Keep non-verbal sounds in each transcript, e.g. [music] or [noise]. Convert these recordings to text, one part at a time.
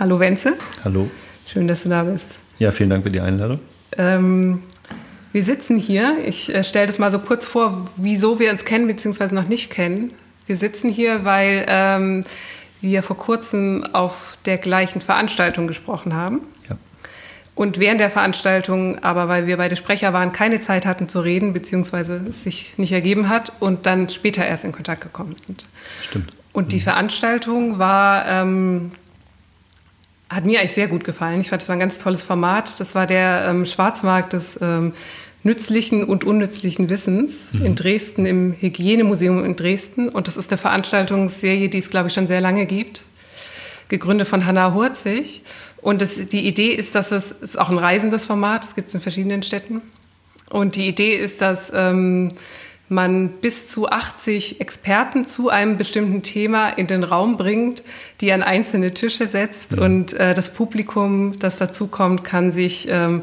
Hallo Wenzel. Hallo. Schön, dass du da bist. Ja, vielen Dank für die Einladung. Ähm, wir sitzen hier. Ich äh, stelle das mal so kurz vor, wieso wir uns kennen bzw. noch nicht kennen. Wir sitzen hier, weil ähm, wir vor kurzem auf der gleichen Veranstaltung gesprochen haben. Ja. Und während der Veranstaltung, aber weil wir beide Sprecher waren, keine Zeit hatten zu reden, beziehungsweise es sich nicht ergeben hat und dann später erst in Kontakt gekommen sind. Stimmt. Und die mhm. Veranstaltung war ähm, hat mir eigentlich sehr gut gefallen. Ich fand, das war ein ganz tolles Format. Das war der ähm, Schwarzmarkt des ähm, nützlichen und unnützlichen Wissens mhm. in Dresden, im Hygienemuseum in Dresden. Und das ist eine Veranstaltungsserie, die es, glaube ich, schon sehr lange gibt. Gegründet von Hanna Hurzig. Und das, die Idee ist, dass es, ist auch ein reisendes Format, das gibt es in verschiedenen Städten. Und die Idee ist, dass ähm, man bis zu 80 Experten zu einem bestimmten Thema in den Raum bringt, die an einzelne Tische setzt. Mhm. Und äh, das Publikum, das dazukommt, kann sich ähm,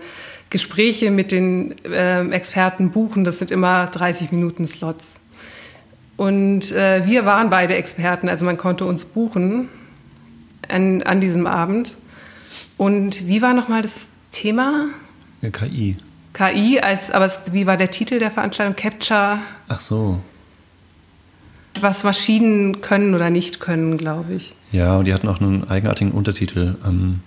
Gespräche mit den äh, Experten buchen. Das sind immer 30 Minuten Slots. Und äh, wir waren beide Experten, also man konnte uns buchen an, an diesem Abend. Und wie war nochmal das Thema? Ja, KI. KI als, aber wie war der Titel der Veranstaltung? Capture. Ach so. Was Maschinen können oder nicht können, glaube ich. Ja, und die hatten auch einen eigenartigen Untertitel. Ähm,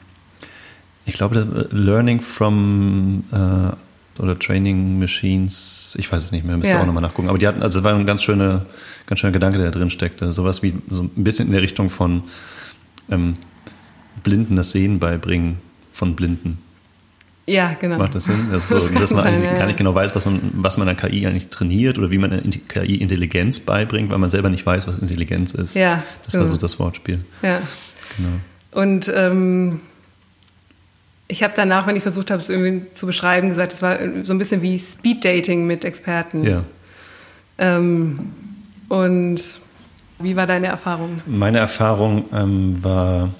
ich glaube, Learning from äh, oder Training Machines, ich weiß es nicht mehr, müsste ja. auch nochmal nachgucken. Aber die hatten, also es war ein ganz schöner, ganz schöner Gedanke, der da drin steckte. Sowas wie so ein bisschen in der Richtung von ähm, Blinden das Sehen beibringen von Blinden. Ja, genau. Macht das Sinn? Das so, das dass man eigentlich ja, gar nicht genau weiß, was man, was man an KI eigentlich trainiert oder wie man eine KI Intelligenz beibringt, weil man selber nicht weiß, was Intelligenz ist. Ja. Das genau. war so das Wortspiel. Ja. Genau. Und ähm, ich habe danach, wenn ich versucht habe, es irgendwie zu beschreiben, gesagt, es war so ein bisschen wie Speed-Dating mit Experten. Ja. Ähm, und wie war deine Erfahrung? Meine Erfahrung ähm, war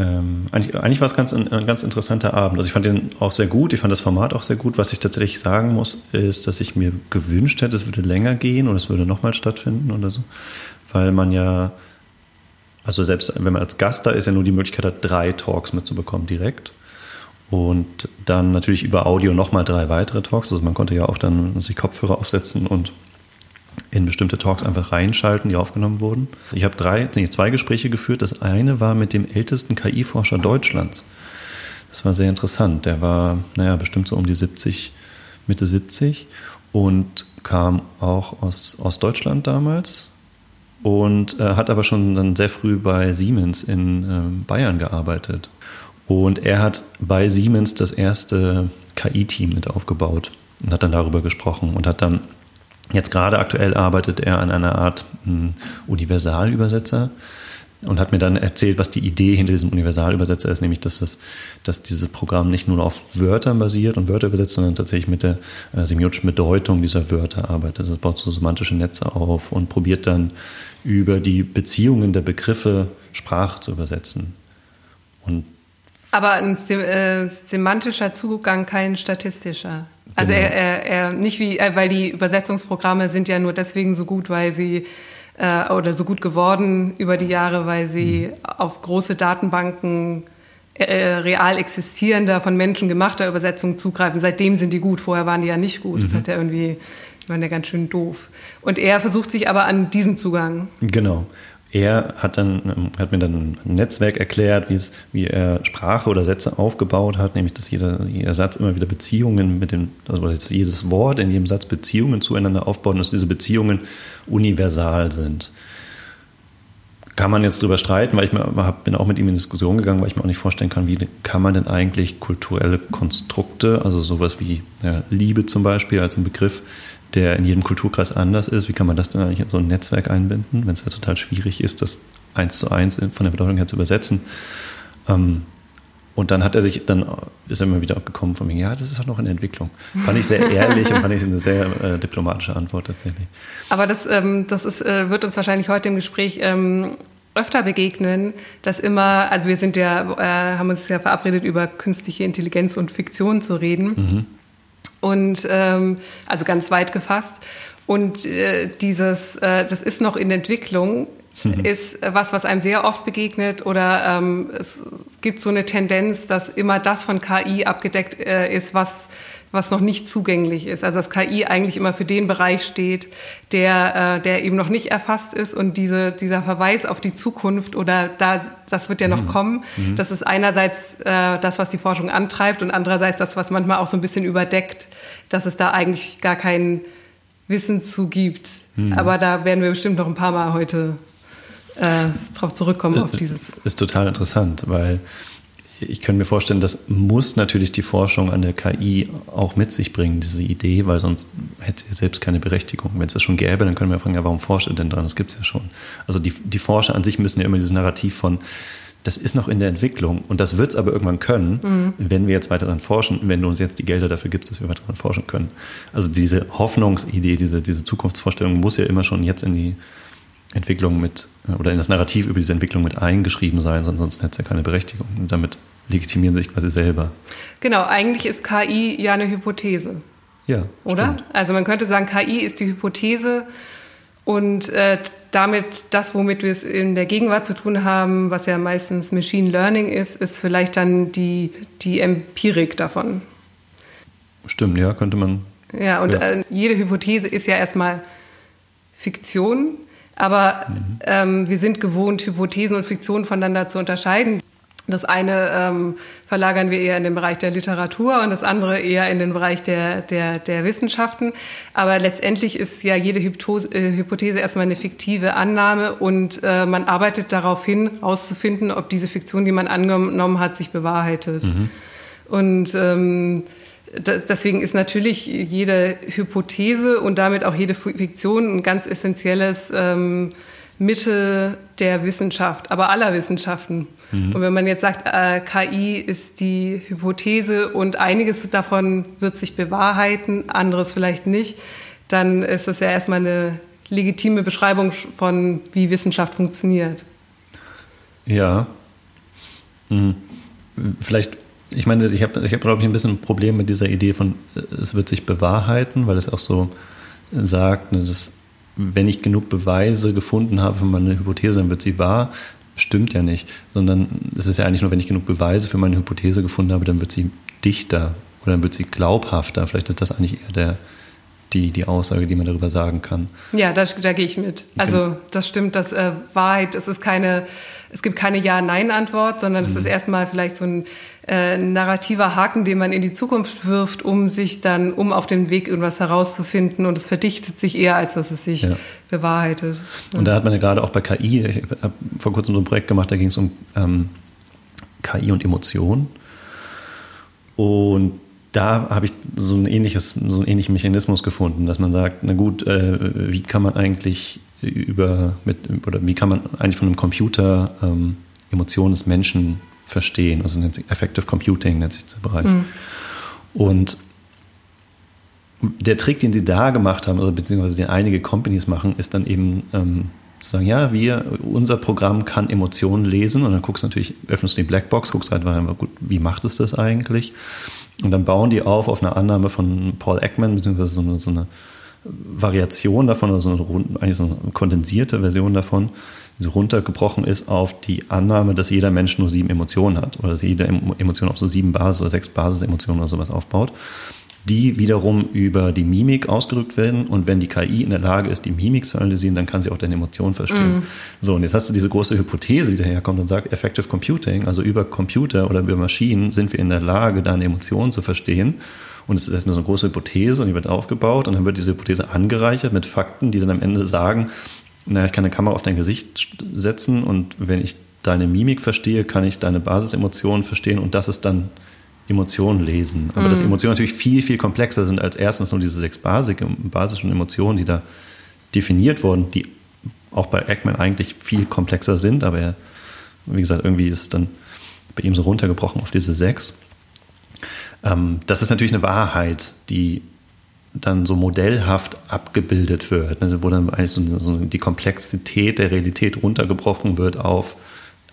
ähm, eigentlich, eigentlich war es ganz, ein ganz interessanter Abend. Also ich fand den auch sehr gut, ich fand das Format auch sehr gut. Was ich tatsächlich sagen muss, ist, dass ich mir gewünscht hätte, es würde länger gehen oder es würde nochmal stattfinden oder so. Weil man ja, also selbst wenn man als Gast da ist, ja nur die Möglichkeit hat, drei Talks mitzubekommen direkt. Und dann natürlich über Audio nochmal drei weitere Talks. Also man konnte ja auch dann sich Kopfhörer aufsetzen und in bestimmte Talks einfach reinschalten, die aufgenommen wurden. Ich habe drei, nee, zwei Gespräche geführt. Das eine war mit dem ältesten KI-Forscher Deutschlands. Das war sehr interessant. Der war, naja, bestimmt so um die 70, Mitte 70 und kam auch aus, aus Deutschland damals und äh, hat aber schon dann sehr früh bei Siemens in äh, Bayern gearbeitet. Und er hat bei Siemens das erste KI-Team mit aufgebaut und hat dann darüber gesprochen und hat dann Jetzt gerade aktuell arbeitet er an einer Art hm, Universalübersetzer und hat mir dann erzählt, was die Idee hinter diesem Universalübersetzer ist, nämlich dass, das, dass dieses Programm nicht nur auf Wörtern basiert und Wörter übersetzt, sondern tatsächlich mit der äh, semiotischen Bedeutung dieser Wörter arbeitet. Das baut so semantische Netze auf und probiert dann über die Beziehungen der Begriffe Sprache zu übersetzen. Und aber ein äh, semantischer Zugang, kein statistischer. Also genau. er, er, er nicht wie, äh, weil die Übersetzungsprogramme sind ja nur deswegen so gut, weil sie äh, oder so gut geworden über die Jahre, weil sie mhm. auf große Datenbanken äh, real existierender, von Menschen gemachter Übersetzungen zugreifen. Seitdem sind die gut, vorher waren die ja nicht gut. Mhm. Das hat ja irgendwie, die waren ja ganz schön doof. Und er versucht sich aber an diesen Zugang. Genau er hat dann hat mir dann ein Netzwerk erklärt, wie es, wie er Sprache oder Sätze aufgebaut hat, nämlich dass jeder, jeder Satz immer wieder Beziehungen mit dem, also jedes Wort in jedem Satz Beziehungen zueinander aufbaut und dass diese Beziehungen universal sind. Kann man jetzt drüber streiten, weil ich mir, bin auch mit ihm in Diskussion gegangen, weil ich mir auch nicht vorstellen kann, wie kann man denn eigentlich kulturelle Konstrukte, also sowas wie ja, Liebe zum Beispiel als ein Begriff, der in jedem Kulturkreis anders ist. Wie kann man das dann eigentlich in so ein Netzwerk einbinden, wenn es ja total schwierig ist, das eins zu eins von der Bedeutung her zu übersetzen? Ähm, und dann hat er sich, dann ist er immer wieder abgekommen von mir, ja, das ist halt noch in Entwicklung. Fand ich sehr ehrlich und fand ich eine sehr äh, diplomatische Antwort tatsächlich. Aber das, ähm, das ist, äh, wird uns wahrscheinlich heute im Gespräch ähm, öfter begegnen, dass immer, also wir sind ja, äh, haben uns ja verabredet, über künstliche Intelligenz und Fiktion zu reden. Mhm. Und ähm, also ganz weit gefasst. Und äh, dieses, äh, das ist noch in Entwicklung. mhm. ist was, was einem sehr oft begegnet oder ähm, es gibt so eine Tendenz, dass immer das von KI abgedeckt äh, ist, was was noch nicht zugänglich ist. Also dass KI eigentlich immer für den Bereich steht, der, äh, der eben noch nicht erfasst ist und diese, dieser Verweis auf die Zukunft oder da, das wird ja noch mhm. kommen, mhm. das ist einerseits äh, das, was die Forschung antreibt und andererseits das, was manchmal auch so ein bisschen überdeckt, dass es da eigentlich gar kein Wissen zu gibt. Mhm. Aber da werden wir bestimmt noch ein paar Mal heute äh, drauf zurückkommen, auf dieses. Ist total interessant, weil ich könnte mir vorstellen, das muss natürlich die Forschung an der KI auch mit sich bringen, diese Idee, weil sonst hätte sie selbst keine Berechtigung. Wenn es das schon gäbe, dann können wir fragen, ja, warum forscht ihr denn dran? Das gibt es ja schon. Also die, die Forscher an sich müssen ja immer dieses Narrativ von, das ist noch in der Entwicklung und das wird es aber irgendwann können, mhm. wenn wir jetzt weiter daran forschen, wenn du uns jetzt die Gelder dafür gibst, dass wir weiter daran forschen können. Also diese Hoffnungsidee, diese, diese Zukunftsvorstellung muss ja immer schon jetzt in die Entwicklung mit oder in das Narrativ über diese Entwicklung mit eingeschrieben sein, sonst hätte es ja keine Berechtigung. Und damit legitimieren sich quasi selber. Genau, eigentlich ist KI ja eine Hypothese. Ja. Oder? Stimmt. Also man könnte sagen, KI ist die Hypothese und äh, damit das, womit wir es in der Gegenwart zu tun haben, was ja meistens Machine Learning ist, ist vielleicht dann die, die Empirik davon. Stimmt, ja, könnte man. Ja, und ja. Äh, jede Hypothese ist ja erstmal Fiktion, aber mhm. ähm, wir sind gewohnt, Hypothesen und Fiktionen voneinander zu unterscheiden. Das eine ähm, verlagern wir eher in den Bereich der Literatur und das andere eher in den Bereich der, der, der Wissenschaften. Aber letztendlich ist ja jede Hyptose, äh, Hypothese erstmal eine fiktive Annahme und äh, man arbeitet darauf hin, herauszufinden, ob diese Fiktion, die man angenommen hat, sich bewahrheitet. Mhm. Und ähm, deswegen ist natürlich jede Hypothese und damit auch jede Fiktion ein ganz essentielles ähm, Mittel der Wissenschaft, aber aller Wissenschaften. Mhm. Und wenn man jetzt sagt, äh, KI ist die Hypothese und einiges davon wird sich bewahrheiten, anderes vielleicht nicht, dann ist das ja erstmal eine legitime Beschreibung von, wie Wissenschaft funktioniert. Ja. Hm. Vielleicht, ich meine, ich habe, ich hab, glaube ich, ein bisschen ein Problem mit dieser Idee von, es wird sich bewahrheiten, weil es auch so sagt, ne, dass wenn ich genug Beweise gefunden habe für meine Hypothese, dann wird sie wahr. Stimmt ja nicht, sondern es ist ja eigentlich nur, wenn ich genug Beweise für meine Hypothese gefunden habe, dann wird sie dichter oder dann wird sie glaubhafter. Vielleicht ist das eigentlich eher der, die, die Aussage, die man darüber sagen kann. Ja, da, da gehe ich mit. Also das stimmt, dass äh, Wahrheit, es ist keine, es gibt keine Ja-Nein-Antwort, sondern es mhm. ist erstmal vielleicht so ein äh, narrativer Haken, den man in die Zukunft wirft, um sich dann, um auf dem Weg irgendwas herauszufinden und es verdichtet sich eher, als dass es sich ja. bewahrheitet. Und da hat man ja gerade auch bei KI, ich habe vor kurzem so ein Projekt gemacht, da ging es um ähm, KI und Emotionen. Und da habe ich so ein ähnliches, so einen ähnlichen Mechanismus gefunden, dass man sagt, na gut, äh, wie kann man eigentlich über mit oder wie kann man eigentlich von einem Computer ähm, Emotionen des Menschen verstehen? Also nennt sich Effective Computing nennt sich der Bereich. Mhm. Und der Trick, den sie da gemacht haben, oder beziehungsweise den einige Companies machen, ist dann eben ähm, zu sagen, ja, wir, unser Programm kann Emotionen lesen und dann guckst du natürlich, öffnest du die Blackbox, guckst einfach, gut, wie macht es das eigentlich? Und dann bauen die auf auf eine Annahme von Paul Ekman, beziehungsweise so eine, so eine Variation davon, also eine, eigentlich so eine kondensierte Version davon, die so runtergebrochen ist auf die Annahme, dass jeder Mensch nur sieben Emotionen hat oder dass jede Emotion auf so sieben Basis- oder sechs Basisemotionen oder sowas aufbaut die wiederum über die Mimik ausgedrückt werden. Und wenn die KI in der Lage ist, die Mimik zu analysieren, dann kann sie auch deine Emotionen verstehen. Mm. So, und jetzt hast du diese große Hypothese, die daherkommt und sagt, Effective Computing, also über Computer oder über Maschinen sind wir in der Lage, deine Emotionen zu verstehen. Und es ist erstmal so eine große Hypothese und die wird aufgebaut und dann wird diese Hypothese angereichert mit Fakten, die dann am Ende sagen, naja, ich kann eine Kamera auf dein Gesicht setzen und wenn ich deine Mimik verstehe, kann ich deine Basisemotionen verstehen und das ist dann Emotionen lesen. Aber mhm. dass Emotionen natürlich viel, viel komplexer sind als erstens nur diese sechs basischen Emotionen, die da definiert wurden, die auch bei Eggman eigentlich viel komplexer sind, aber er, wie gesagt, irgendwie ist es dann bei ihm so runtergebrochen auf diese sechs. Ähm, das ist natürlich eine Wahrheit, die dann so modellhaft abgebildet wird, ne, wo dann eigentlich so, so die Komplexität der Realität runtergebrochen wird auf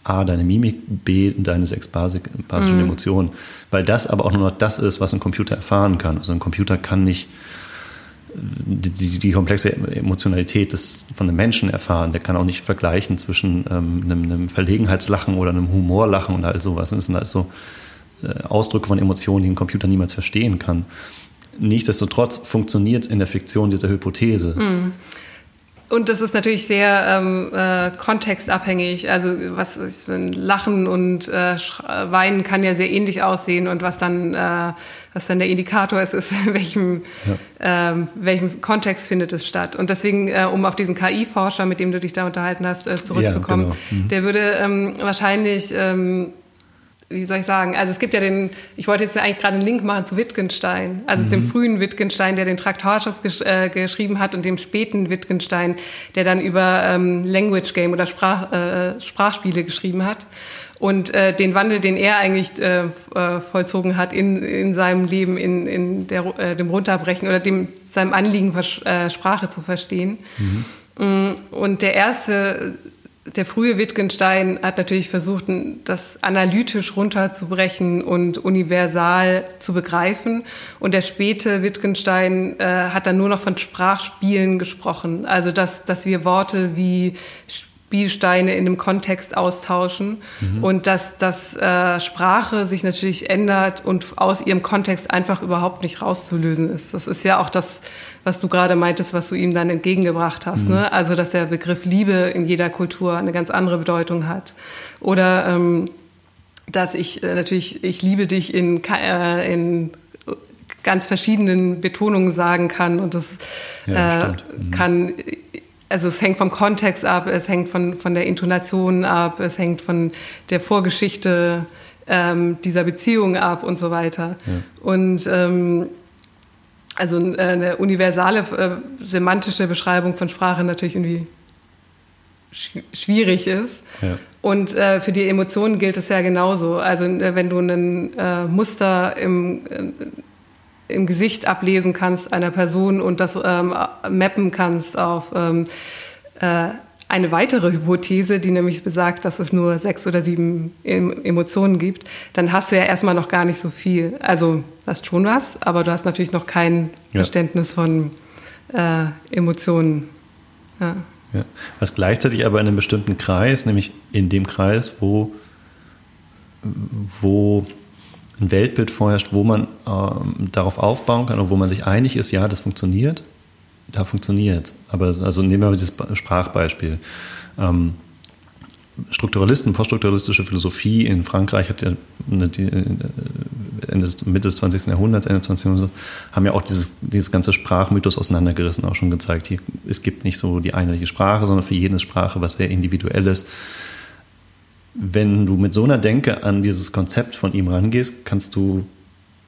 A, deine Mimik, B, deine sechs basischen mhm. Emotionen. Weil das aber auch nur noch das ist, was ein Computer erfahren kann. Also ein Computer kann nicht die, die, die, komplexe Emotionalität des, von einem Menschen erfahren. Der kann auch nicht vergleichen zwischen ähm, einem, einem, Verlegenheitslachen oder einem Humorlachen und all sowas. Das sind also äh, Ausdrücke von Emotionen, die ein Computer niemals verstehen kann. Nichtsdestotrotz funktioniert es in der Fiktion dieser Hypothese. Mhm. Und das ist natürlich sehr ähm, äh, kontextabhängig. Also was Lachen und äh, Weinen kann ja sehr ähnlich aussehen und was dann äh, was dann der Indikator ist, [laughs] ist in welchem ja. ähm, welchem Kontext findet es statt. Und deswegen, äh, um auf diesen KI-Forscher, mit dem du dich da unterhalten hast, äh, zurückzukommen, ja, genau. mhm. der würde ähm, wahrscheinlich ähm, wie soll ich sagen, also es gibt ja den, ich wollte jetzt eigentlich gerade einen Link machen zu Wittgenstein, also mhm. dem frühen Wittgenstein, der den Traktatus gesch äh, geschrieben hat und dem späten Wittgenstein, der dann über ähm, Language Game oder Sprach, äh, Sprachspiele geschrieben hat. Und äh, den Wandel, den er eigentlich äh, äh, vollzogen hat in, in seinem Leben, in, in der, äh, dem Runterbrechen oder dem seinem Anliegen, äh, Sprache zu verstehen. Mhm. Mm, und der erste der frühe Wittgenstein hat natürlich versucht, das analytisch runterzubrechen und universal zu begreifen. Und der späte Wittgenstein äh, hat dann nur noch von Sprachspielen gesprochen. Also, dass, dass wir Worte wie Spielsteine in dem Kontext austauschen mhm. und dass, dass äh, Sprache sich natürlich ändert und aus ihrem Kontext einfach überhaupt nicht rauszulösen ist. Das ist ja auch das, was du gerade meintest, was du ihm dann entgegengebracht hast. Mhm. Ne? Also dass der Begriff Liebe in jeder Kultur eine ganz andere Bedeutung hat. Oder ähm, dass ich äh, natürlich, ich liebe dich in, äh, in ganz verschiedenen Betonungen sagen kann und das ja, äh, mhm. kann also es hängt vom Kontext ab, es hängt von, von der Intonation ab, es hängt von der Vorgeschichte ähm, dieser Beziehung ab und so weiter. Ja. Und ähm, also äh, eine universale äh, semantische Beschreibung von Sprache natürlich irgendwie sch schwierig ist. Ja. Und äh, für die Emotionen gilt es ja genauso. Also äh, wenn du ein äh, Muster im äh, im Gesicht ablesen kannst einer Person und das ähm, mappen kannst auf ähm, äh, eine weitere Hypothese, die nämlich besagt, dass es nur sechs oder sieben Emotionen gibt, dann hast du ja erstmal noch gar nicht so viel. Also hast schon was, aber du hast natürlich noch kein ja. Verständnis von äh, Emotionen. Ja. Ja. Was gleichzeitig aber in einem bestimmten Kreis, nämlich in dem Kreis, wo, wo ein Weltbild vorherrscht, wo man ähm, darauf aufbauen kann und wo man sich einig ist, ja, das funktioniert, da funktioniert Aber also nehmen wir dieses Sprachbeispiel. Ähm, Strukturalisten, poststrukturalistische Philosophie in Frankreich hat ja eine, die, äh, Ende des, Mitte des 20. Jahrhunderts, Ende des 20. Jahrhunderts, haben ja auch dieses, dieses ganze Sprachmythos auseinandergerissen, auch schon gezeigt. Hier, es gibt nicht so die einheitliche Sprache, sondern für jede Sprache was sehr individuelles wenn du mit so einer Denke an dieses Konzept von ihm rangehst, kannst du,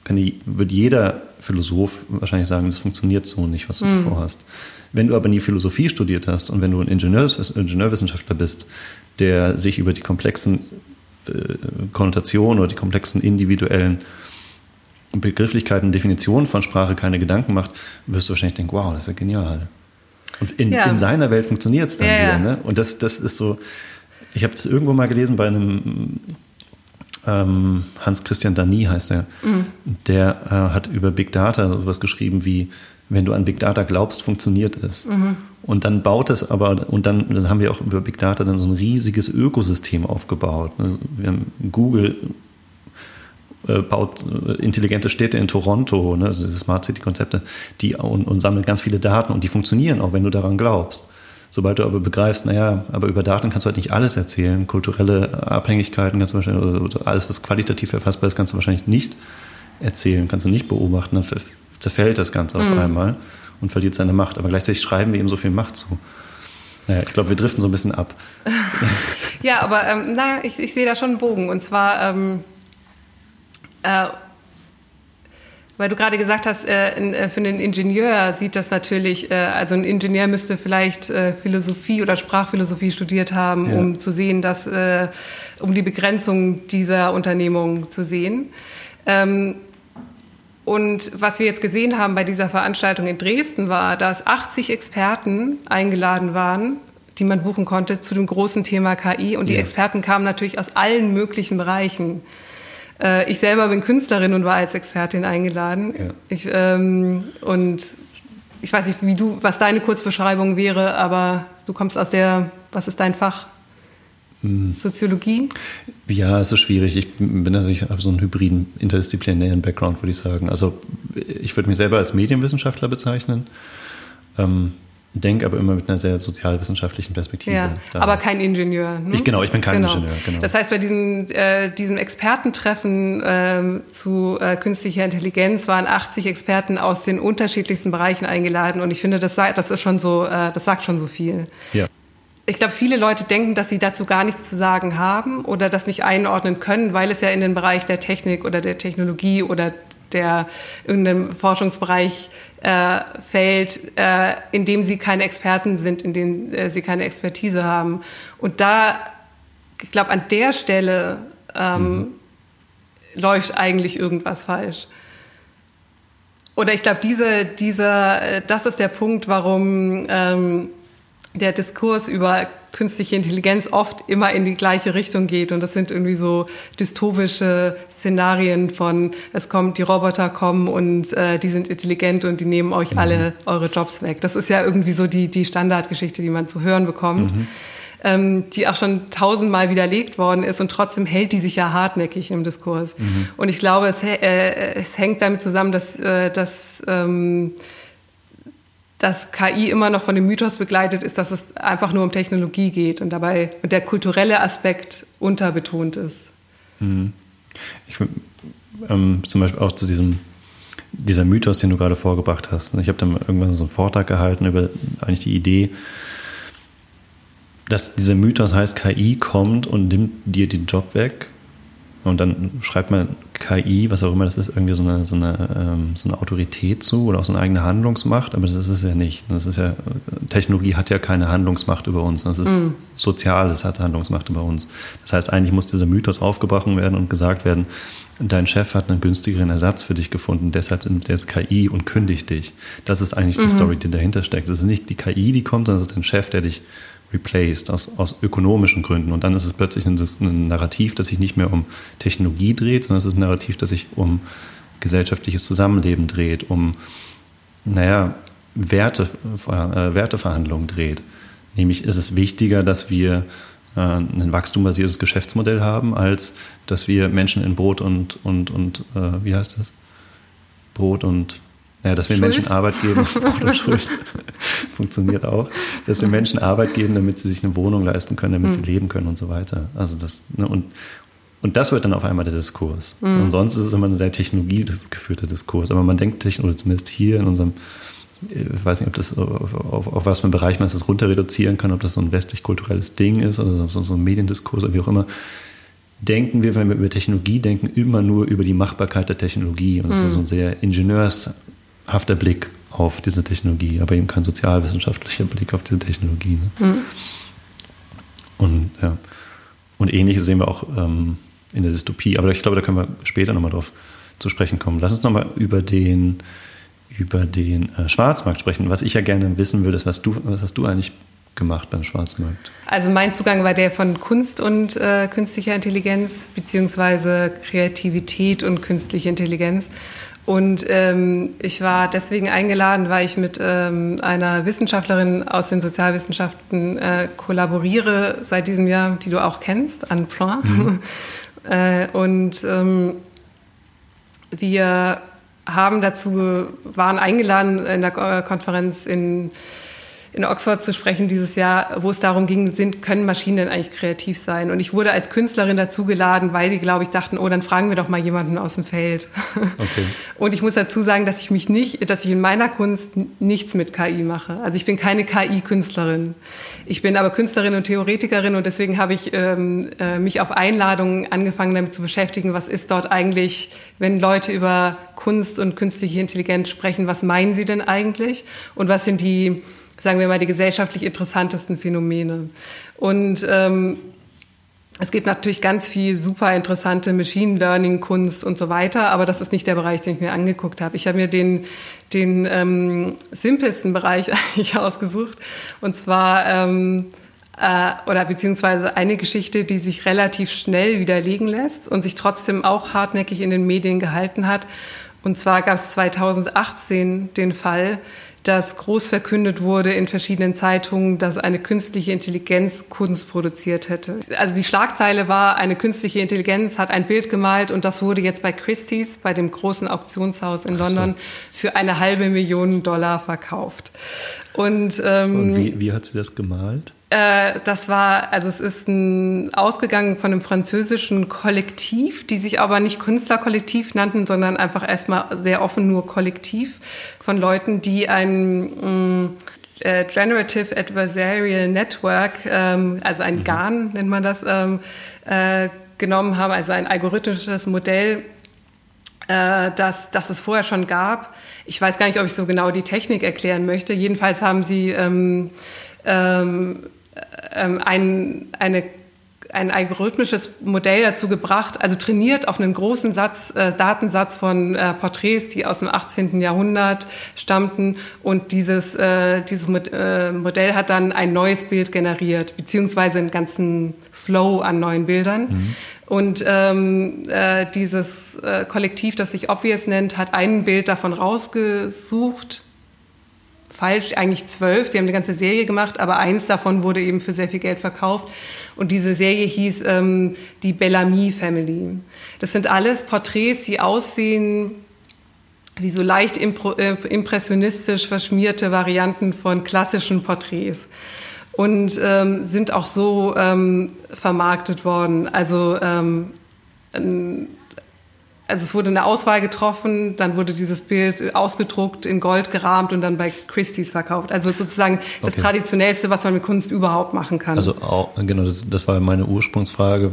kann die, wird jeder Philosoph wahrscheinlich sagen, das funktioniert so nicht, was du mhm. vorhast. Wenn du aber nie Philosophie studiert hast und wenn du ein Ingenieurs, Ingenieurwissenschaftler bist, der sich über die komplexen äh, Konnotationen oder die komplexen individuellen Begrifflichkeiten, Definitionen von Sprache keine Gedanken macht, wirst du wahrscheinlich denken, wow, das ist ja genial. Und in, ja. in seiner Welt funktioniert es dann ja, wieder. Ne? Und das, das ist so, ich habe das irgendwo mal gelesen bei einem ähm, Hans-Christian Dany heißt er. Mhm. Der äh, hat über Big Data sowas geschrieben wie, wenn du an Big Data glaubst, funktioniert es. Mhm. Und dann baut es aber, und dann das haben wir auch über Big Data dann so ein riesiges Ökosystem aufgebaut. Ne? Wir haben Google äh, baut äh, intelligente Städte in Toronto, ne? also Smart City Konzepte, die und, und sammelt ganz viele Daten und die funktionieren auch, wenn du daran glaubst. Sobald du aber begreifst, naja, aber über Daten kannst du halt nicht alles erzählen, kulturelle Abhängigkeiten kannst du wahrscheinlich, oder alles, was qualitativ erfassbar ist, kannst du wahrscheinlich nicht erzählen, kannst du nicht beobachten, dann zerfällt das Ganze auf mhm. einmal und verliert seine Macht. Aber gleichzeitig schreiben wir ihm so viel Macht zu. Naja, ich glaube, wir driften so ein bisschen ab. [laughs] ja, aber ähm, naja, ich, ich sehe da schon einen Bogen. Und zwar ähm, äh, weil du gerade gesagt hast, äh, äh, für einen Ingenieur sieht das natürlich, äh, also ein Ingenieur müsste vielleicht Philosophie oder Sprachphilosophie studiert haben, ja. um zu sehen, dass, um die Begrenzung dieser Unternehmung zu sehen. Ähm, und was wir jetzt gesehen haben bei dieser Veranstaltung in Dresden war, dass 80 Experten eingeladen waren, die man buchen konnte zu dem großen Thema KI. Und die ja. Experten kamen natürlich aus allen möglichen Bereichen. Äh, ich selber bin Künstlerin und war als Expertin eingeladen. Ja. Ich, ähm, und ich weiß nicht, wie du, was deine Kurzbeschreibung wäre, aber du kommst aus der, was ist dein Fach? Hm. Soziologie? Ja, es ist schwierig. Ich bin natürlich habe so einen hybriden interdisziplinären Background, würde ich sagen. Also ich würde mich selber als Medienwissenschaftler bezeichnen. Ähm, denke aber immer mit einer sehr sozialwissenschaftlichen Perspektive. Ja, aber kein Ingenieur. Ne? Ich, genau, ich bin kein genau. Ingenieur. Genau. Das heißt, bei diesem, äh, diesem Expertentreffen äh, zu äh, künstlicher Intelligenz waren 80 Experten aus den unterschiedlichsten Bereichen eingeladen und ich finde, das, das ist schon so, äh, das sagt schon so viel. Ja. Ich glaube, viele Leute denken, dass sie dazu gar nichts zu sagen haben oder das nicht einordnen können, weil es ja in den Bereich der Technik oder der Technologie oder der irgendeinem Forschungsbereich äh, fällt, äh, in dem sie keine Experten sind, in dem äh, sie keine Expertise haben. Und da, ich glaube, an der Stelle ähm, mhm. läuft eigentlich irgendwas falsch. Oder ich glaube, diese, dieser, äh, das ist der Punkt, warum ähm, der Diskurs über künstliche Intelligenz oft immer in die gleiche Richtung geht. Und das sind irgendwie so dystopische Szenarien von, es kommt, die Roboter kommen und äh, die sind intelligent und die nehmen euch mhm. alle eure Jobs weg. Das ist ja irgendwie so die, die Standardgeschichte, die man zu hören bekommt. Mhm. Ähm, die auch schon tausendmal widerlegt worden ist und trotzdem hält die sich ja hartnäckig im Diskurs. Mhm. Und ich glaube, es, äh, es hängt damit zusammen, dass, äh, dass ähm, dass KI immer noch von dem Mythos begleitet ist, dass es einfach nur um Technologie geht und dabei und der kulturelle Aspekt unterbetont ist. Mhm. Ich, ähm, zum Beispiel auch zu diesem dieser Mythos, den du gerade vorgebracht hast. Ich habe dann irgendwann so einen Vortrag gehalten über eigentlich die Idee, dass dieser Mythos heißt, KI kommt und nimmt dir den Job weg und dann schreibt man KI, was auch immer das ist, irgendwie so eine, so eine, ähm, so eine Autorität zu oder auch so eine eigene Handlungsmacht, aber das ist es ja nicht. Das ist ja, Technologie hat ja keine Handlungsmacht über uns. Das ist mm. Soziales hat Handlungsmacht über uns. Das heißt, eigentlich muss dieser Mythos aufgebrochen werden und gesagt werden, dein Chef hat einen günstigeren Ersatz für dich gefunden, deshalb nimmt er jetzt KI und kündigt dich. Das ist eigentlich die mhm. Story, die dahinter steckt. Das ist nicht die KI, die kommt, sondern es ist dein Chef, der dich replaced aus, aus ökonomischen Gründen. Und dann ist es plötzlich ein, ein, Narrativ, das sich nicht mehr um Technologie dreht, sondern es ist ein Narrativ, das sich um gesellschaftliches Zusammenleben dreht, um, naja, Werte, äh, Werteverhandlungen dreht. Nämlich ist es wichtiger, dass wir äh, ein wachstumbasiertes Geschäftsmodell haben, als dass wir Menschen in Brot und, und, und äh, wie heißt das? Brot und ja, dass wir Schuld? Menschen Arbeit geben, [laughs] oder Schuld, [laughs] funktioniert auch, dass wir Menschen Arbeit geben, damit sie sich eine Wohnung leisten können, damit mhm. sie leben können und so weiter. Also das, ne, und, und das wird dann auf einmal der Diskurs. Mhm. Und sonst ist es immer ein sehr technologiegeführter Diskurs. Aber man denkt, oder zumindest hier in unserem, ich weiß nicht, ob das auf, auf, auf was für einen Bereich man das runter reduzieren kann, ob das so ein westlich-kulturelles Ding ist oder so, so ein Mediendiskurs oder wie auch immer denken wir, wenn wir über Technologie denken, immer nur über die Machbarkeit der Technologie. Und das mhm. ist so ein sehr Ingenieurs- hafter Blick auf diese Technologie, aber eben kein sozialwissenschaftlicher Blick auf diese Technologie. Ne? Mhm. Und, ja. Und ähnliches sehen wir auch ähm, in der Dystopie, aber ich glaube, da können wir später nochmal drauf zu sprechen kommen. Lass uns nochmal über den, über den äh, Schwarzmarkt sprechen. Was ich ja gerne wissen würde, ist, was, du, was hast du eigentlich gemacht beim Schwarzmarkt? Also mein Zugang war der von Kunst und äh, künstlicher Intelligenz, beziehungsweise Kreativität und künstliche Intelligenz. Und ähm, ich war deswegen eingeladen, weil ich mit ähm, einer Wissenschaftlerin aus den Sozialwissenschaften äh, kollaboriere seit diesem Jahr, die du auch kennst, Anne Plan. Mhm. [laughs] äh, und ähm, wir haben dazu, waren eingeladen in der Konferenz in in Oxford zu sprechen dieses Jahr, wo es darum ging, sind, können Maschinen denn eigentlich kreativ sein? Und ich wurde als Künstlerin dazu geladen, weil die, glaube ich, dachten, oh, dann fragen wir doch mal jemanden aus dem Feld. [laughs] Okay. Und ich muss dazu sagen, dass ich mich nicht, dass ich in meiner Kunst nichts mit KI mache. Also ich bin keine KI-Künstlerin. Ich bin aber Künstlerin und Theoretikerin und deswegen habe ich ähm, äh, mich auf Einladungen angefangen, damit zu beschäftigen, was ist dort eigentlich, wenn Leute über Kunst und künstliche Intelligenz sprechen, was meinen sie denn eigentlich? Und was sind die sagen wir mal, die gesellschaftlich interessantesten Phänomene. Und ähm, es gibt natürlich ganz viel super interessante Machine Learning, Kunst und so weiter, aber das ist nicht der Bereich, den ich mir angeguckt habe. Ich habe mir den, den ähm, simpelsten Bereich [laughs] eigentlich ausgesucht und zwar ähm, äh, oder beziehungsweise eine Geschichte, die sich relativ schnell widerlegen lässt und sich trotzdem auch hartnäckig in den Medien gehalten hat Und zwar gab es 2018 den Fall, dass groß verkündet wurde in verschiedenen Zeitungen, dass eine künstliche Intelligenz Kunst produziert hätte. Also die Schlagzeile war, eine künstliche Intelligenz hat ein Bild gemalt und das wurde jetzt bei Christie's, bei dem großen Auktionshaus in London, für eine halbe Million Dollar verkauft. Und, ähm, und wie, wie hat sie das gemalt? Äh, das war, also es ist ein, ausgegangen von einem französischen Kollektiv, die sich aber nicht Künstlerkollektiv nannten, sondern einfach erstmal sehr offen nur Kollektiv von Leuten, die ein mm, äh, Generative Adversarial Network, ähm, also ein mhm. GAN nennt man das, ähm, äh, genommen haben, also ein algorithmisches Modell, äh, das, das es vorher schon gab. Ich weiß gar nicht, ob ich so genau die Technik erklären möchte. Jedenfalls haben sie ähm, ähm, ähm, ein, eine ein algorithmisches Modell dazu gebracht, also trainiert auf einen großen Satz, äh, Datensatz von äh, Porträts, die aus dem 18. Jahrhundert stammten. Und dieses, äh, dieses Mod äh, Modell hat dann ein neues Bild generiert, beziehungsweise einen ganzen Flow an neuen Bildern. Mhm. Und ähm, äh, dieses äh, Kollektiv, das sich Obvious nennt, hat ein Bild davon rausgesucht, falsch, eigentlich zwölf. Die haben eine ganze Serie gemacht, aber eins davon wurde eben für sehr viel Geld verkauft. Und diese Serie hieß ähm, die Bellamy Family. Das sind alles Porträts, die aussehen wie so leicht äh, impressionistisch verschmierte Varianten von klassischen Porträts und ähm, sind auch so ähm, vermarktet worden. Also ähm, also es wurde eine Auswahl getroffen, dann wurde dieses Bild ausgedruckt, in Gold gerahmt und dann bei Christie's verkauft. Also sozusagen das okay. traditionellste, was man mit Kunst überhaupt machen kann. Also auch, genau, das, das war meine Ursprungsfrage.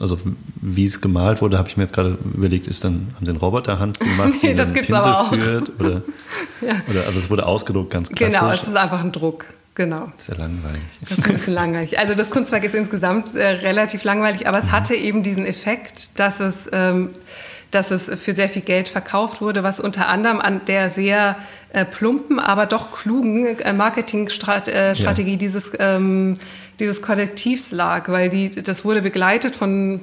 Also wie es gemalt wurde, habe ich mir jetzt gerade überlegt, ist dann haben sie einen Roboterhand gemacht, [laughs] nee, das gibt's Pinsel aber auch. führt oder, [laughs] ja. oder also es wurde ausgedruckt, ganz genau, klassisch. Genau, es ist einfach ein Druck. Genau. Sehr langweilig. Das ist ein bisschen langweilig. Also das Kunstwerk ist insgesamt äh, relativ langweilig, aber es mhm. hatte eben diesen Effekt, dass es ähm, dass es für sehr viel Geld verkauft wurde, was unter anderem an der sehr äh, plumpen, aber doch klugen äh, Marketingstrategie äh, ja. dieses, ähm, dieses Kollektivs lag, weil die, das wurde begleitet von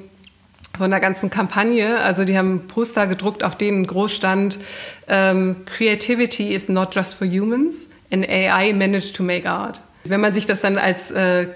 von der ganzen Kampagne. Also die haben Poster gedruckt, auf denen groß stand, ähm, Creativity is not just for humans, and AI managed to make art. Wenn man sich das dann als äh,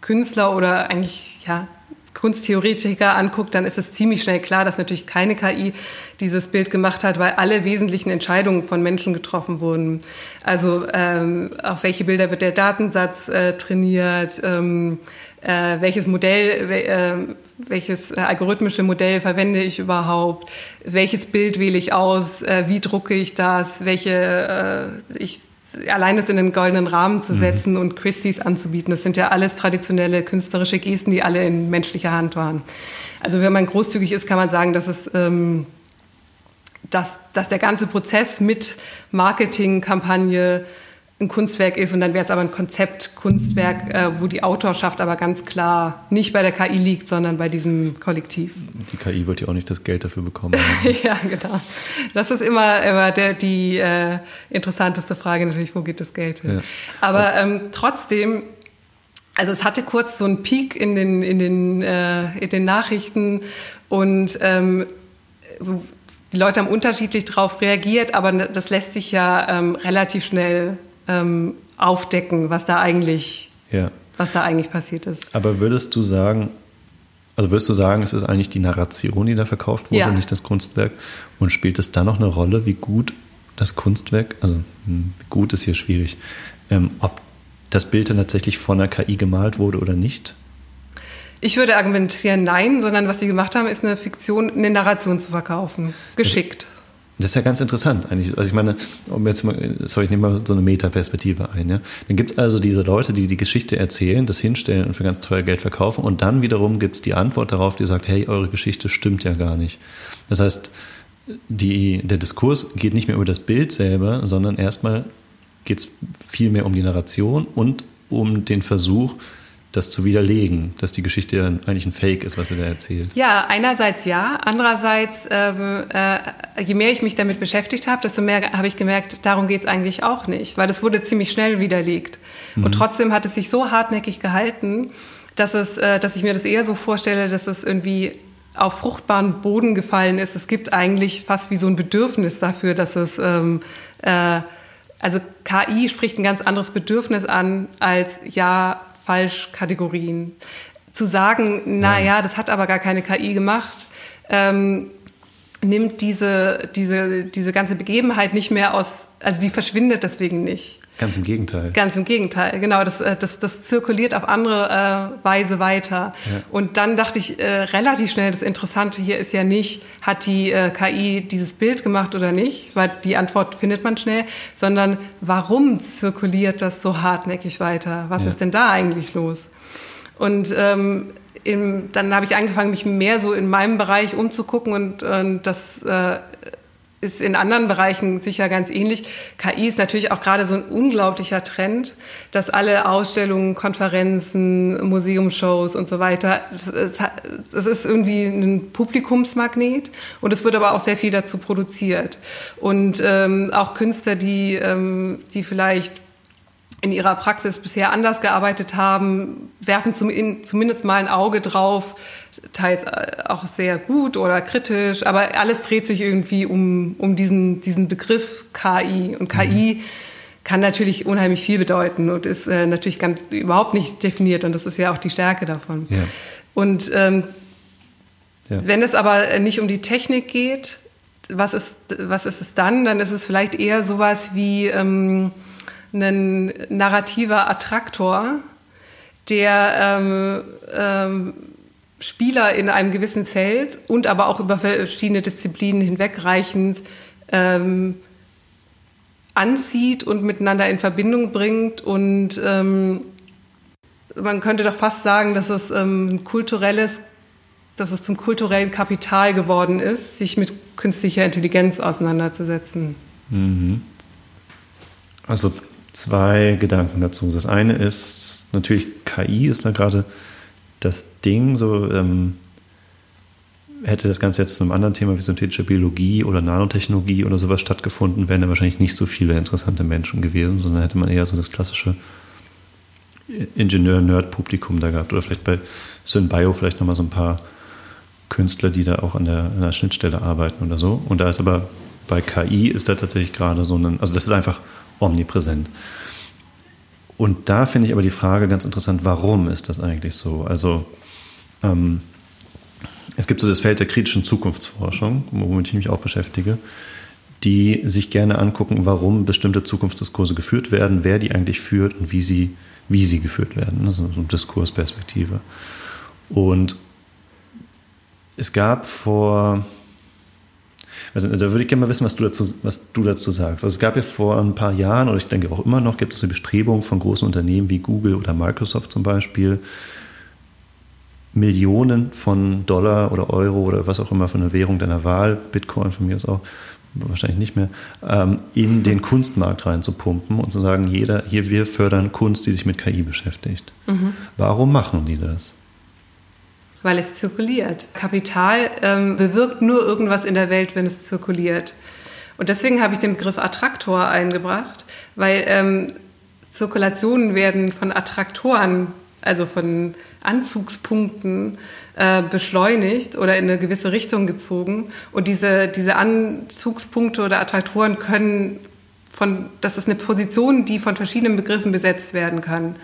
Künstler oder eigentlich ja Kunsttheoretiker anguckt, dann ist es ziemlich schnell klar, dass natürlich keine KI dieses Bild gemacht hat, weil alle wesentlichen Entscheidungen von Menschen getroffen wurden. Also ähm, auf welche Bilder wird der Datensatz äh, trainiert, ähm, äh, welches Modell, äh, welches algorithmische Modell verwende ich überhaupt, welches Bild wähle ich aus, äh, wie drucke ich das, welche äh, ich allein das in einen goldenen Rahmen zu mhm. setzen mhm. und Christie's anzubieten. Das sind ja alles traditionelle künstlerische Gesten, die alle in menschlicher Hand waren. Also wenn man großzügig ist, kann man sagen, dass es ähm, dass, dass der ganze Prozess mit Marketingkampagne ein Kunstwerk ist und dann wäre es aber ein Konzeptkunstwerk, äh, wo die Autorschaft aber ganz klar nicht bei der KI liegt, sondern bei diesem Kollektiv. Die KI wird ja auch nicht das Geld dafür bekommen. [laughs] ja, genau. Das ist immer, immer der, die äh, interessanteste Frage natürlich, wo geht das Geld hin? Ja. Aber ähm, trotzdem also es hatte kurz so einen Peak in den, in den, äh, in den Nachrichten und ähm, die Leute haben unterschiedlich darauf reagiert, aber das lässt sich ja ähm, relativ schnell ähm, aufdecken, was da eigentlich, ja. was da eigentlich passiert ist. Aber würdest du sagen, also würdest du sagen, es ist eigentlich die Narration, die da verkauft wurde, ja. nicht das Kunstwerk? Und spielt es da noch eine Rolle, wie gut das Kunstwerk, also hm, gut ist hier schwierig, ähm, ob das Bild dann tatsächlich von einer KI gemalt wurde oder nicht? Ich würde argumentieren, nein, sondern was sie gemacht haben, ist eine Fiktion, eine Narration zu verkaufen. Geschickt. Das ist ja ganz interessant eigentlich. Also ich meine, um jetzt mal, sorry, ich nehme mal so eine Metaperspektive ein. Ja? Dann gibt es also diese Leute, die die Geschichte erzählen, das hinstellen und für ganz teuer Geld verkaufen. Und dann wiederum gibt es die Antwort darauf, die sagt, hey, eure Geschichte stimmt ja gar nicht. Das heißt, die, der Diskurs geht nicht mehr über das Bild selber, sondern erstmal geht es viel mehr um die Narration und um den Versuch, das zu widerlegen, dass die Geschichte eigentlich ein Fake ist, was er da erzählt. Ja, einerseits ja, andererseits, ähm, äh, je mehr ich mich damit beschäftigt habe, desto mehr habe ich gemerkt, darum geht es eigentlich auch nicht, weil das wurde ziemlich schnell widerlegt. Mhm. Und trotzdem hat es sich so hartnäckig gehalten, dass, es, äh, dass ich mir das eher so vorstelle, dass es irgendwie auf fruchtbaren Boden gefallen ist. Es gibt eigentlich fast wie so ein Bedürfnis dafür, dass es, ähm, äh, also KI spricht ein ganz anderes Bedürfnis an als ja, falsch Kategorien. Zu sagen, na ja, das hat aber gar keine KI gemacht, ähm, nimmt diese, diese, diese ganze Begebenheit nicht mehr aus, also die verschwindet deswegen nicht. Ganz im Gegenteil. Ganz im Gegenteil, genau. Das, äh, das, das zirkuliert auf andere äh, Weise weiter. Ja. Und dann dachte ich äh, relativ schnell, das Interessante hier ist ja nicht, hat die äh, KI dieses Bild gemacht oder nicht, weil die Antwort findet man schnell, sondern warum zirkuliert das so hartnäckig weiter? Was ja. ist denn da eigentlich los? Und ähm, im, dann habe ich angefangen, mich mehr so in meinem Bereich umzugucken und, und das äh, ist in anderen Bereichen sicher ganz ähnlich. KI ist natürlich auch gerade so ein unglaublicher Trend, dass alle Ausstellungen, Konferenzen, Museumshows und so weiter, es ist irgendwie ein Publikumsmagnet und es wird aber auch sehr viel dazu produziert. Und ähm, auch Künstler, die, ähm, die vielleicht in ihrer Praxis bisher anders gearbeitet haben, werfen zum, in, zumindest mal ein Auge drauf, teils äh, auch sehr gut oder kritisch, aber alles dreht sich irgendwie um, um diesen, diesen Begriff KI. Und KI mhm. kann natürlich unheimlich viel bedeuten und ist äh, natürlich ganz, überhaupt nicht definiert und das ist ja auch die Stärke davon. Ja. Und ähm, ja. wenn es aber nicht um die Technik geht, was ist, was ist es dann? Dann ist es vielleicht eher sowas wie... Ähm, ein narrativer Attraktor, der ähm, ähm, Spieler in einem gewissen Feld und aber auch über verschiedene Disziplinen hinwegreichend ähm, anzieht und miteinander in Verbindung bringt. Und ähm, man könnte doch fast sagen, dass es ähm, kulturelles, dass es zum kulturellen Kapital geworden ist, sich mit künstlicher Intelligenz auseinanderzusetzen. Mhm. Also zwei Gedanken dazu. Das eine ist natürlich, KI ist da gerade das Ding, so ähm, hätte das Ganze jetzt zu einem anderen Thema wie synthetische Biologie oder Nanotechnologie oder sowas stattgefunden, wären da wahrscheinlich nicht so viele interessante Menschen gewesen, sondern hätte man eher so das klassische Ingenieur-Nerd-Publikum da gehabt. Oder vielleicht bei SynBio vielleicht nochmal so ein paar Künstler, die da auch an der, an der Schnittstelle arbeiten oder so. Und da ist aber bei KI ist da tatsächlich gerade so ein, also das ist einfach omnipräsent. Und da finde ich aber die Frage ganz interessant, warum ist das eigentlich so? Also ähm, es gibt so das Feld der kritischen Zukunftsforschung, womit ich mich auch beschäftige, die sich gerne angucken, warum bestimmte Zukunftsdiskurse geführt werden, wer die eigentlich führt und wie sie, wie sie geführt werden. Also so eine Diskursperspektive. Und es gab vor also, da würde ich gerne mal wissen, was du, dazu, was du dazu sagst. Also es gab ja vor ein paar Jahren, oder ich denke auch immer noch, gibt es eine Bestrebung von großen Unternehmen wie Google oder Microsoft zum Beispiel, Millionen von Dollar oder Euro oder was auch immer von der Währung deiner Wahl, Bitcoin von mir aus auch, wahrscheinlich nicht mehr, ähm, in den Kunstmarkt reinzupumpen und zu sagen, jeder, hier, wir fördern Kunst, die sich mit KI beschäftigt. Mhm. Warum machen die das? Weil es zirkuliert. Kapital ähm, bewirkt nur irgendwas in der Welt, wenn es zirkuliert. Und deswegen habe ich den Begriff Attraktor eingebracht, weil ähm, Zirkulationen werden von Attraktoren, also von Anzugspunkten äh, beschleunigt oder in eine gewisse Richtung gezogen. Und diese, diese Anzugspunkte oder Attraktoren können von, das ist eine Position, die von verschiedenen Begriffen besetzt werden kann.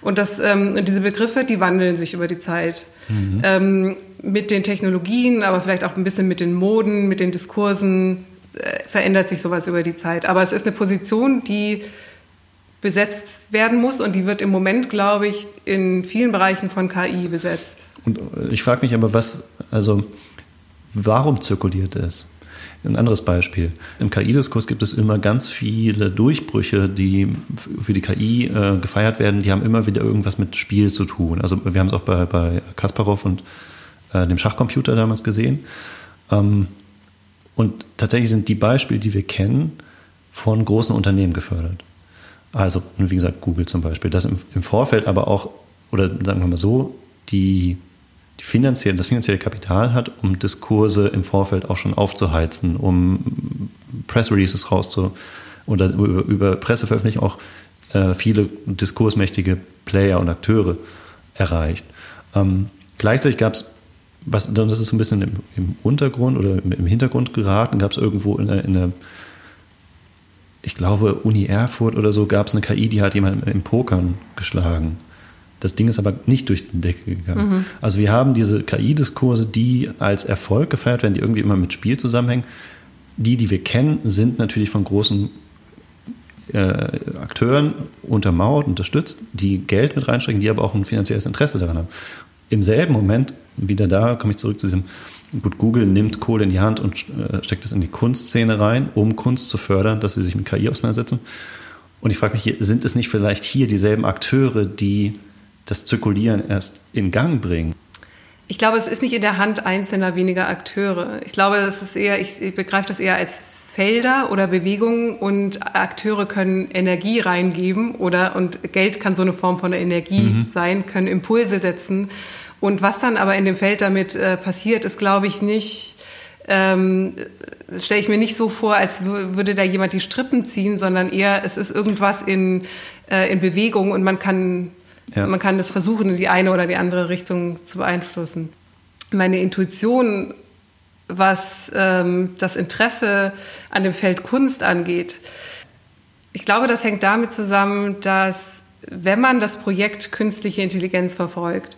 Und das, ähm, diese Begriffe, die wandeln sich über die Zeit. Mhm. Ähm, mit den Technologien, aber vielleicht auch ein bisschen mit den Moden, mit den Diskursen äh, verändert sich sowas über die Zeit. Aber es ist eine Position, die besetzt werden muss und die wird im Moment, glaube ich, in vielen Bereichen von KI besetzt. Und äh, ich frage mich aber, was, also warum zirkuliert es? Ein anderes Beispiel. Im KI-Diskurs gibt es immer ganz viele Durchbrüche, die für die KI äh, gefeiert werden. Die haben immer wieder irgendwas mit Spiel zu tun. Also wir haben es auch bei, bei Kasparov und äh, dem Schachcomputer damals gesehen. Ähm, und tatsächlich sind die Beispiele, die wir kennen, von großen Unternehmen gefördert. Also, wie gesagt, Google zum Beispiel. Das im, im Vorfeld aber auch, oder sagen wir mal so, die die finanziell, das finanzielle Kapital hat, um Diskurse im Vorfeld auch schon aufzuheizen, um Press Releases rauszu oder über, über Presseveröffentlichungen auch äh, viele diskursmächtige Player und Akteure erreicht. Ähm, gleichzeitig gab es was, das ist so ein bisschen im, im Untergrund oder im, im Hintergrund geraten, gab es irgendwo in in der, ich glaube, Uni Erfurt oder so, gab es eine KI, die hat jemanden im Pokern geschlagen. Das Ding ist aber nicht durch die Decke gegangen. Mhm. Also wir haben diese KI-Diskurse, die als Erfolg gefeiert werden, die irgendwie immer mit Spiel zusammenhängen. Die, die wir kennen, sind natürlich von großen äh, Akteuren untermauert, unterstützt, die Geld mit reinstecken, die aber auch ein finanzielles Interesse daran haben. Im selben Moment, wieder da, komme ich zurück zu diesem, gut, Google nimmt Kohle in die Hand und äh, steckt das in die Kunstszene rein, um Kunst zu fördern, dass sie sich mit KI auseinandersetzen. Und ich frage mich, sind es nicht vielleicht hier dieselben Akteure, die das Zirkulieren erst in Gang bringen? Ich glaube, es ist nicht in der Hand einzelner weniger Akteure. Ich glaube, es ist eher, ich, ich begreife das eher als Felder oder Bewegungen und Akteure können Energie reingeben oder und Geld kann so eine Form von Energie mhm. sein, können Impulse setzen. Und was dann aber in dem Feld damit äh, passiert, ist, glaube ich, nicht, ähm, stelle ich mir nicht so vor, als würde da jemand die Strippen ziehen, sondern eher, es ist irgendwas in, äh, in Bewegung und man kann, ja. man kann das versuchen, in die eine oder die andere Richtung zu beeinflussen. Meine Intuition was ähm, das Interesse an dem Feld Kunst angeht. Ich glaube, das hängt damit zusammen, dass wenn man das Projekt künstliche Intelligenz verfolgt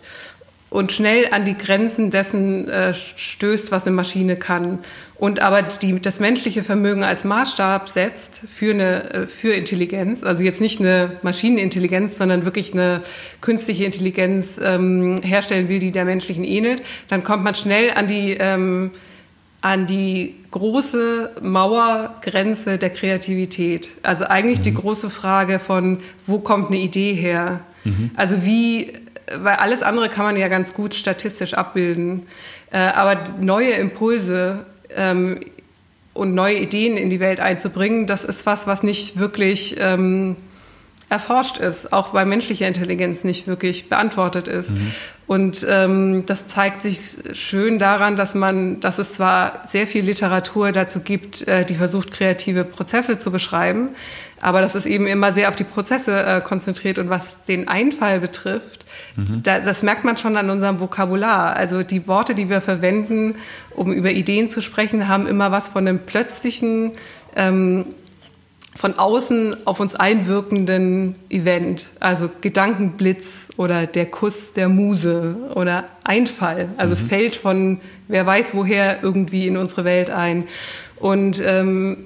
und schnell an die Grenzen dessen äh, stößt, was eine Maschine kann und aber die, das menschliche Vermögen als Maßstab setzt für eine äh, für Intelligenz, also jetzt nicht eine Maschinenintelligenz, sondern wirklich eine künstliche Intelligenz ähm, herstellen will, die der menschlichen ähnelt, dann kommt man schnell an die ähm, an die große Mauergrenze der Kreativität. Also eigentlich mhm. die große Frage von, wo kommt eine Idee her? Mhm. Also wie, weil alles andere kann man ja ganz gut statistisch abbilden, äh, aber neue Impulse ähm, und neue Ideen in die Welt einzubringen, das ist was, was nicht wirklich ähm, erforscht ist, auch bei menschlicher Intelligenz nicht wirklich beantwortet ist. Mhm. Und ähm, das zeigt sich schön daran, dass man, dass es zwar sehr viel Literatur dazu gibt, äh, die versucht, kreative Prozesse zu beschreiben, aber das ist eben immer sehr auf die Prozesse äh, konzentriert und was den Einfall betrifft, mhm. da, das merkt man schon an unserem Vokabular. Also die Worte, die wir verwenden, um über Ideen zu sprechen, haben immer was von einem plötzlichen ähm, von außen auf uns einwirkenden Event, also Gedankenblitz oder der Kuss der Muse oder Einfall. Also mhm. es fällt von wer weiß woher irgendwie in unsere Welt ein. Und, ähm,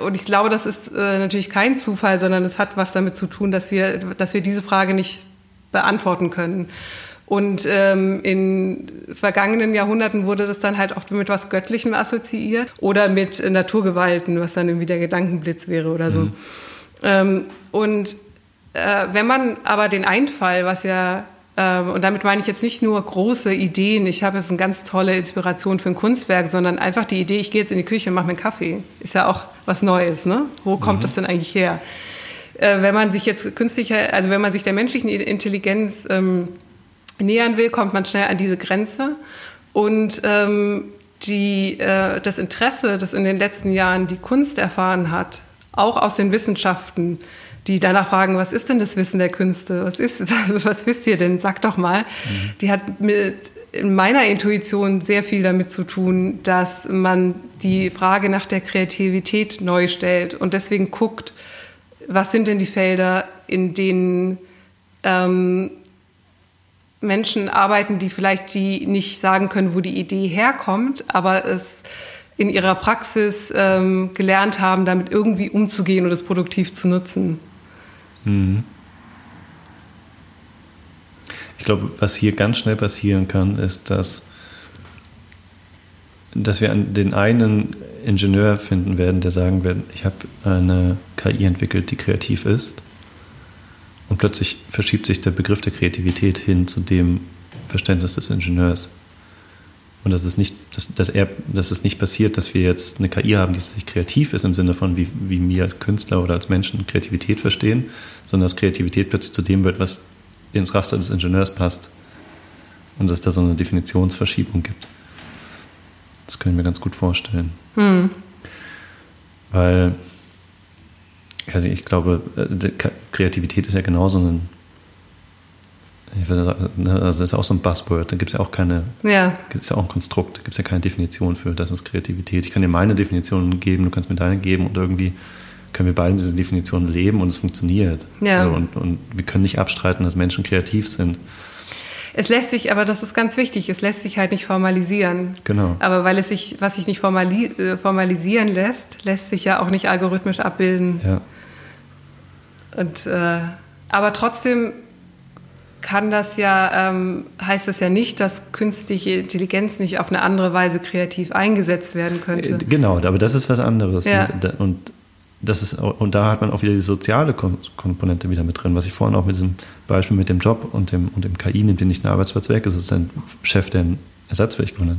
und ich glaube, das ist äh, natürlich kein Zufall, sondern es hat was damit zu tun, dass wir, dass wir diese Frage nicht beantworten können. Und ähm, in vergangenen Jahrhunderten wurde das dann halt oft mit was Göttlichem assoziiert oder mit Naturgewalten, was dann irgendwie der Gedankenblitz wäre oder so. Mhm. Ähm, und äh, wenn man aber den Einfall, was ja ähm, und damit meine ich jetzt nicht nur große Ideen, ich habe jetzt eine ganz tolle Inspiration für ein Kunstwerk, sondern einfach die Idee, ich gehe jetzt in die Küche und mache mir einen Kaffee. Ist ja auch was Neues, ne? Wo kommt mhm. das denn eigentlich her? Äh, wenn man sich jetzt künstlicher, also wenn man sich der menschlichen Intelligenz ähm, nähern will, kommt man schnell an diese Grenze. Und ähm, die, äh, das Interesse, das in den letzten Jahren die Kunst erfahren hat, auch aus den Wissenschaften, die danach fragen, was ist denn das Wissen der Künste? Was ist, [laughs] was wisst ihr denn? Sag doch mal. Mhm. Die hat mit in meiner Intuition sehr viel damit zu tun, dass man die Frage nach der Kreativität neu stellt und deswegen guckt, was sind denn die Felder, in denen ähm, Menschen arbeiten, die vielleicht die nicht sagen können, wo die Idee herkommt, aber es in ihrer Praxis ähm, gelernt haben, damit irgendwie umzugehen und es produktiv zu nutzen. Mhm. Ich glaube, was hier ganz schnell passieren kann, ist, dass, dass wir den einen Ingenieur finden werden, der sagen wird, ich habe eine KI entwickelt, die kreativ ist und plötzlich verschiebt sich der Begriff der Kreativität hin zu dem Verständnis des Ingenieurs. Und das ist nicht, dass, dass, er, dass es nicht passiert, dass wir jetzt eine KI haben, die sich kreativ ist im Sinne von, wie, wie wir als Künstler oder als Menschen Kreativität verstehen, sondern dass Kreativität plötzlich zu dem wird, was ins Raster des Ingenieurs passt. Und dass es da so eine Definitionsverschiebung gibt. Das können wir ganz gut vorstellen. Hm. Weil also ich glaube, äh, Kreativität ist ja genauso ein, ich würde sagen, ne, also das ist auch so ein Buzzword, da gibt es ja auch keine, Ja, gibt es ja auch ein Konstrukt, da gibt es ja keine Definition für, das ist Kreativität. Ich kann dir meine Definition geben, du kannst mir deine geben und irgendwie können wir beide mit diesen Definitionen leben und es funktioniert. Ja. So, und, und wir können nicht abstreiten, dass Menschen kreativ sind. es lässt sich, aber das ist ganz wichtig, es lässt sich halt nicht formalisieren. Genau. Aber weil es sich, was sich nicht formali äh, formalisieren lässt, lässt sich ja auch nicht algorithmisch abbilden. Ja. Und, äh, aber trotzdem kann das ja, ähm, heißt das ja nicht, dass künstliche Intelligenz nicht auf eine andere Weise kreativ eingesetzt werden könnte. Äh, Genau, aber das ist was anderes. Ja. Und, da- und, das ist, und da hat man auch wieder die soziale Kom- Komponente wieder mit drin, was ich vorhin auch mit diesem Beispiel mit dem Job und dem, und dem KI nimmt dir nicht einen Arbeitsplatz weg, es ist ein Chef, der einen ersatzfähig gewonnen hat.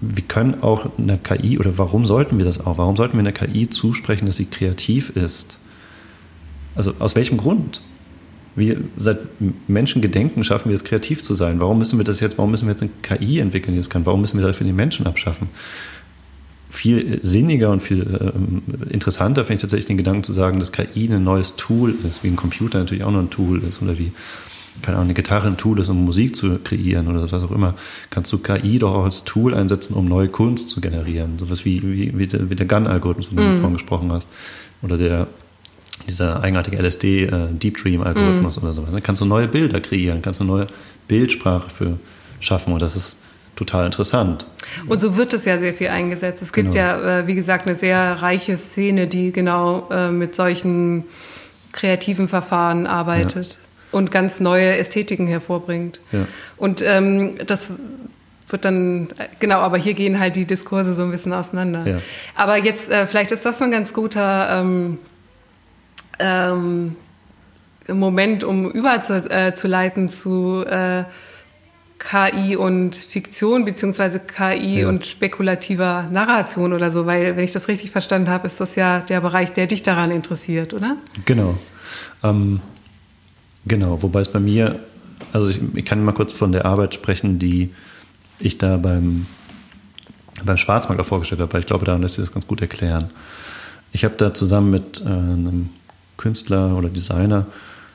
Wir können auch einer KI, oder warum sollten wir das auch? Warum sollten wir einer KI zusprechen, dass sie kreativ ist? Also aus welchem Grund? Wir, seit Menschengedenken schaffen wir es, kreativ zu sein. Warum müssen wir das jetzt, warum müssen wir jetzt eine KI entwickeln, die das kann? Warum müssen wir dafür die Menschen abschaffen? Viel sinniger und viel ähm, interessanter finde ich tatsächlich den Gedanken zu sagen, dass KI ein neues Tool ist, wie ein Computer natürlich auch noch ein Tool ist oder wie, keine Ahnung, eine Gitarre ein Tool ist, um Musik zu kreieren oder was auch immer. Kannst du KI doch auch als Tool einsetzen, um neue Kunst zu generieren. Sowas wie, wie, wie der, wie der Gun-Algorithmus, von dem du vorhin gesprochen hast. Oder der, dieser eigenartige LSD äh, Deep Dream Algorithmus oder sowas. Dann kannst du neue Bilder kreieren, kannst du neue Bildsprache für schaffen und das ist total interessant. Und so wird es ja sehr viel eingesetzt. Es gibt Genau. ja, äh, wie gesagt, eine sehr reiche Szene, die genau äh, mit solchen kreativen Verfahren arbeitet und ganz neue Ästhetiken hervorbringt. Ja. Und ähm, das wird dann, genau, aber hier gehen halt die Diskurse so ein bisschen auseinander. Ja. Aber jetzt, äh, vielleicht ist das ein ganz guter ähm, ähm, Moment, um überzuleiten äh, zu, äh, KI und Fiktion, beziehungsweise KI Ja. und spekulativer Narration oder so, weil, wenn ich das richtig verstanden habe, ist das ja der Bereich, der dich daran interessiert, oder? Genau. Ähm, genau, wobei es bei mir, also ich, ich kann mal kurz von der Arbeit sprechen, die ich da beim, beim Schwarzmarkt auch vorgestellt habe, weil ich glaube, daran lässt sich das ganz gut erklären. Ich habe da zusammen mit äh, einem Künstler oder Designer,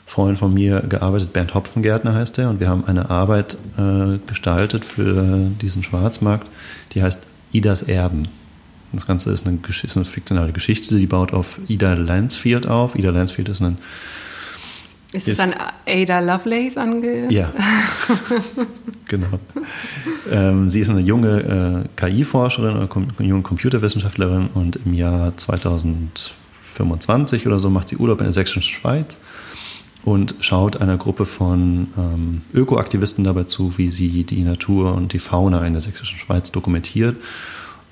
Freund von mir, gearbeitet, Bernd Hopfengärtner heißt er, und wir haben eine Arbeit äh, gestaltet für diesen Schwarzmarkt, die heißt Idas Erben. Das Ganze ist eine, ist eine fiktionale Geschichte, die baut auf Ida Lansfield auf. Ida Lansfield ist ein Ist Ist- es an Ada Lovelace ange... Ja, [laughs] genau. Ähm, sie ist eine junge äh, KI-Forscherin, eine, junge Computerwissenschaftlerin und im Jahr 2025 oder so macht sie Urlaub in der sächsischen Schweiz und schaut einer Gruppe von ähm, Ökoaktivisten dabei zu, wie sie die Natur und die Fauna in der sächsischen Schweiz dokumentiert.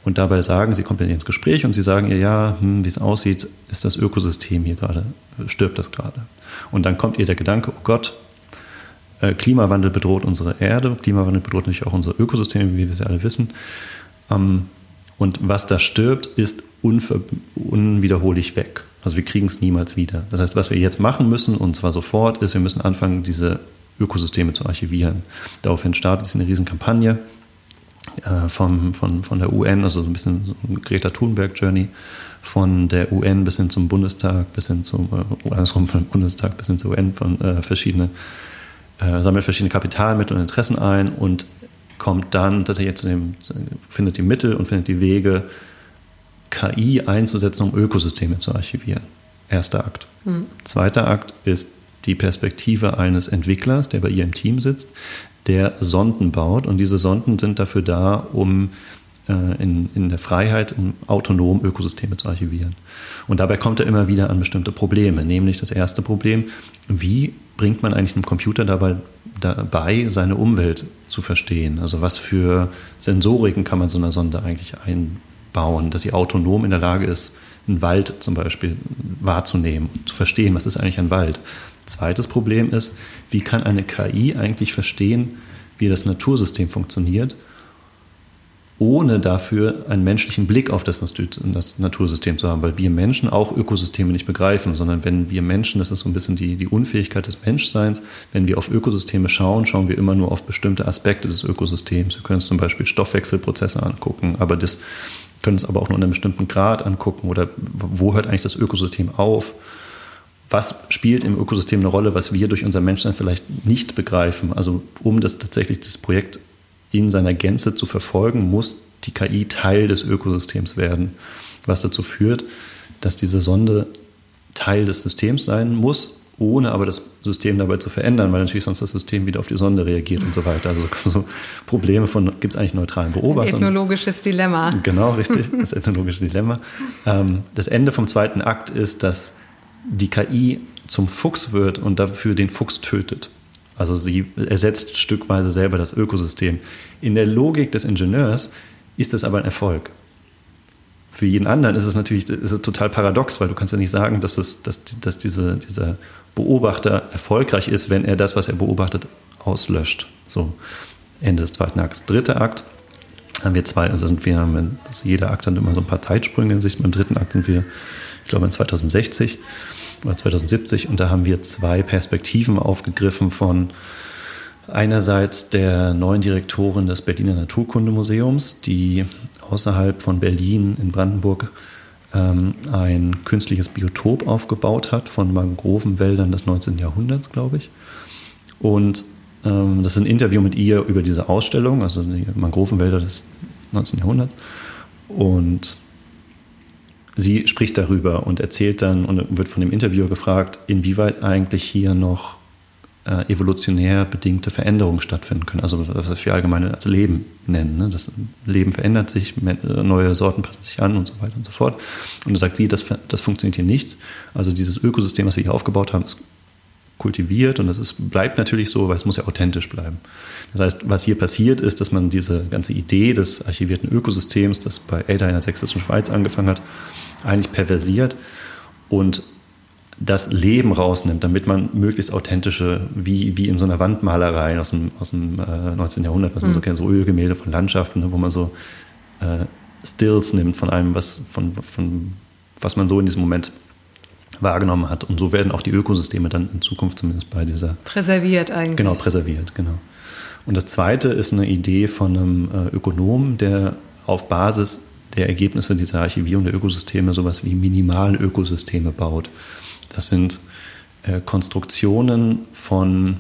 Und dabei sagen, sie kommt mit ihr ins Gespräch und sie sagen ihr, ja, hm, wie es aussieht, ist das Ökosystem hier gerade, stirbt das gerade. Und dann kommt ihr der Gedanke, oh Gott, äh, Klimawandel bedroht unsere Erde, Klimawandel bedroht natürlich auch unsere Ökosysteme, wie wir sie alle wissen. Ähm, und was da stirbt, ist unver unwiederhollich weg. Also wir kriegen es niemals wieder. Das heißt, was wir jetzt machen müssen, und zwar sofort, ist, wir müssen anfangen, diese Ökosysteme zu archivieren. Daraufhin startet sie eine Riesenkampagne äh, vom, von, von der UN, also so ein bisschen so eine Greta Thunberg-Journey, von der UN bis hin zum Bundestag, bis hin zum, äh, andersrum vom Bundestag bis hin zur UN, von äh, verschiedene, äh, sammelt verschiedene Kapitalmittel und Interessen ein und kommt dann tatsächlich zu dem, zu- findet die Mittel und findet die Wege, KI einzusetzen, um Ökosysteme zu archivieren. Erster Akt. Zweiter Akt ist die Perspektive eines Entwicklers, der bei ihr im Team sitzt, der Sonden baut. Und diese Sonden sind dafür da, um äh, in, in der Freiheit, um autonom Ökosysteme zu archivieren. Und dabei kommt er immer wieder an bestimmte Probleme. Nämlich das erste Problem, wie bringt man eigentlich einem Computer dabei, dabei, seine Umwelt zu verstehen? Also was für Sensoriken kann man so einer Sonde eigentlich einbauen, dass sie autonom in der Lage ist, einen Wald zum Beispiel wahrzunehmen, zu verstehen, was ist eigentlich ein Wald. Zweites Problem ist, wie kann eine KI eigentlich verstehen, wie das Natursystem funktioniert, ohne dafür einen menschlichen Blick auf das, das Natursystem zu haben, weil wir Menschen auch Ökosysteme nicht begreifen, sondern wenn wir Menschen, das ist so ein bisschen die, die Unfähigkeit des Menschseins, wenn wir auf Ökosysteme schauen, schauen wir immer nur auf bestimmte Aspekte des Ökosystems. Wir können uns zum Beispiel Stoffwechselprozesse angucken, aber das können uns aber auch nur in einem bestimmten Grad angucken oder wo hört eigentlich das Ökosystem auf? was spielt im Ökosystem eine Rolle, was wir durch unser Menschsein vielleicht nicht begreifen. Also um das tatsächlich das Projekt in seiner Gänze zu verfolgen, muss die KI Teil des Ökosystems werden, was dazu führt, dass diese Sonde Teil des Systems sein muss, ohne aber das System dabei zu verändern, weil natürlich sonst das System wieder auf die Sonde reagiert und so weiter. Also [laughs] so Probleme von, gibt es eigentlich neutralen Beobachter? Ethnologisches Dilemma. Genau, [laughs] richtig, das ethnologische Dilemma. Ähm, das Ende vom zweiten Akt ist, dass die KI zum Fuchs wird und dafür den Fuchs tötet. Also sie ersetzt stückweise selber das Ökosystem. In der Logik des Ingenieurs ist das aber ein Erfolg. Für jeden anderen ist es natürlich ist es total paradox, weil du kannst ja nicht sagen, dass, es, dass, dass diese, dieser Beobachter erfolgreich ist, wenn er das, was er beobachtet, auslöscht. So, Ende des zweiten Akts. Dritter Akt haben wir zwei, also sind wir, also jeder Akt hat immer so ein paar Zeitsprünge in sich. Beim dritten Akt sind wir, ich glaube, in 2060 oder 2070 und da haben wir zwei Perspektiven aufgegriffen von einerseits der neuen Direktorin des Berliner Naturkundemuseums, die außerhalb von Berlin in Brandenburg ähm, ein künstliches Biotop aufgebaut hat von Mangrovenwäldern des 19. Jahrhunderts, glaube ich. Und ähm, das ist ein Interview mit ihr über diese Ausstellung, also die Mangrovenwälder des 19. Jahrhunderts. Und sie spricht darüber und erzählt dann und wird von dem Interviewer gefragt, inwieweit eigentlich hier noch äh, evolutionär bedingte Veränderungen stattfinden können. Also was wir allgemein als Leben nennen. Ne? Das Leben verändert sich, neue Sorten passen sich an und so weiter und so fort. Und da sagt sie, das, das funktioniert hier nicht. Also dieses Ökosystem, was wir hier aufgebaut haben, ist kultiviert und das ist, bleibt natürlich so, weil es muss ja authentisch bleiben. Das heißt, was hier passiert ist, dass man diese ganze Idee des archivierten Ökosystems, das bei Ada in der Sächsischen Schweiz angefangen hat, eigentlich perversiert und das Leben rausnimmt, damit man möglichst authentische, wie, wie in so einer Wandmalerei aus dem, aus dem äh, 19. Jahrhundert, was man mhm. so kennt, so Ölgemälde von Landschaften, ne, wo man so äh, Stills nimmt von einem, was, von, von, was man so in diesem Moment wahrgenommen hat. Und so werden auch die Ökosysteme dann in Zukunft zumindest bei dieser. Präserviert eigentlich. Genau, präserviert, genau. Und das zweite ist eine Idee von einem äh, Ökonomen, der auf Basis der Ergebnisse dieser Archivierung der Ökosysteme sowas wie Minimalökosysteme baut. Das sind äh, Konstruktionen von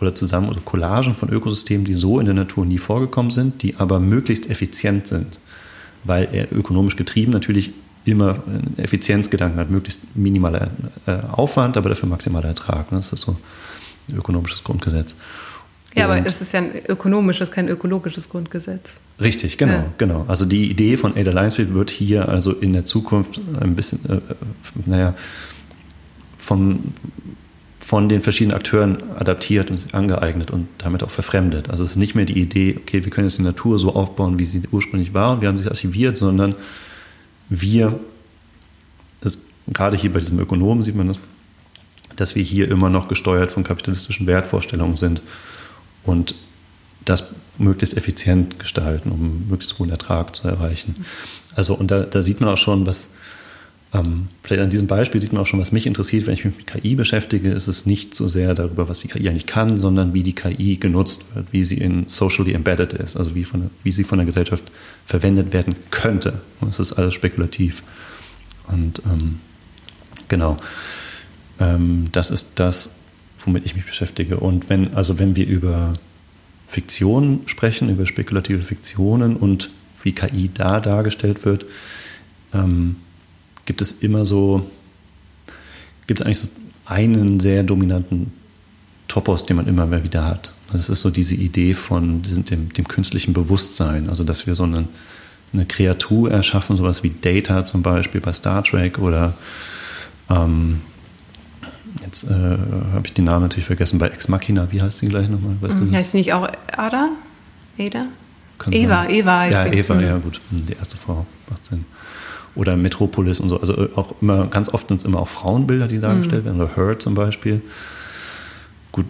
oder zusammen oder Collagen von Ökosystemen, die so in der Natur nie vorgekommen sind, die aber möglichst effizient sind, weil er ökonomisch getrieben natürlich immer einen Effizienzgedanken hat, möglichst minimaler äh, Aufwand, aber dafür maximaler Ertrag. Ne? Das ist so ein ökonomisches Grundgesetz. Ja, aber es ist ja ein ökonomisches, kein ökologisches Grundgesetz. Richtig, genau, ja. genau. Also die Idee von Ada Linesfield wird hier also in der Zukunft ein bisschen, äh, äh naja, vom, von den verschiedenen Akteuren adaptiert und angeeignet und damit auch verfremdet. Also es ist nicht mehr die Idee, okay, wir können jetzt die Natur so aufbauen, wie sie ursprünglich war und wir haben sie archiviert, sondern wir, das, gerade hier bei diesem Ökonomen sieht man das, dass wir hier immer noch gesteuert von kapitalistischen Wertvorstellungen sind und das möglichst effizient gestalten, um möglichst hohen Ertrag zu erreichen. Also und da, da sieht man auch schon, was ähm, vielleicht an diesem Beispiel sieht man auch schon, was mich interessiert, wenn ich mich mit KI beschäftige, ist es nicht so sehr darüber, was die KI eigentlich kann, sondern wie die KI genutzt wird, wie sie in socially embedded ist, also wie, von, wie sie von der Gesellschaft verwendet werden könnte. Das ist alles spekulativ. Und ähm, genau, ähm, das ist das, womit ich mich beschäftige. Und wenn, also wenn wir über Fiktion sprechen, über spekulative Fiktionen und wie KI da dargestellt wird, ähm, gibt es immer so, gibt es eigentlich so einen sehr dominanten Topos, den man immer wieder hat. Das ist so diese Idee von dem, dem künstlichen Bewusstsein, also dass wir so eine, eine Kreatur erschaffen, sowas wie Data zum Beispiel bei Star Trek oder ähm, jetzt äh, habe ich den Namen natürlich vergessen, bei Ex Machina, wie heißt die gleich nochmal? Weißt mhm, heißt die nicht auch Ada? Ada? Eva, sein. Eva heißt ja, sie. Ja, Eva, ja gut, hm, die erste Frau, macht Sinn oder Metropolis und so. Also äh, auch immer, ganz oft sind es immer auch Frauenbilder, die dargestellt mhm. werden, oder Her zum Beispiel. Gut,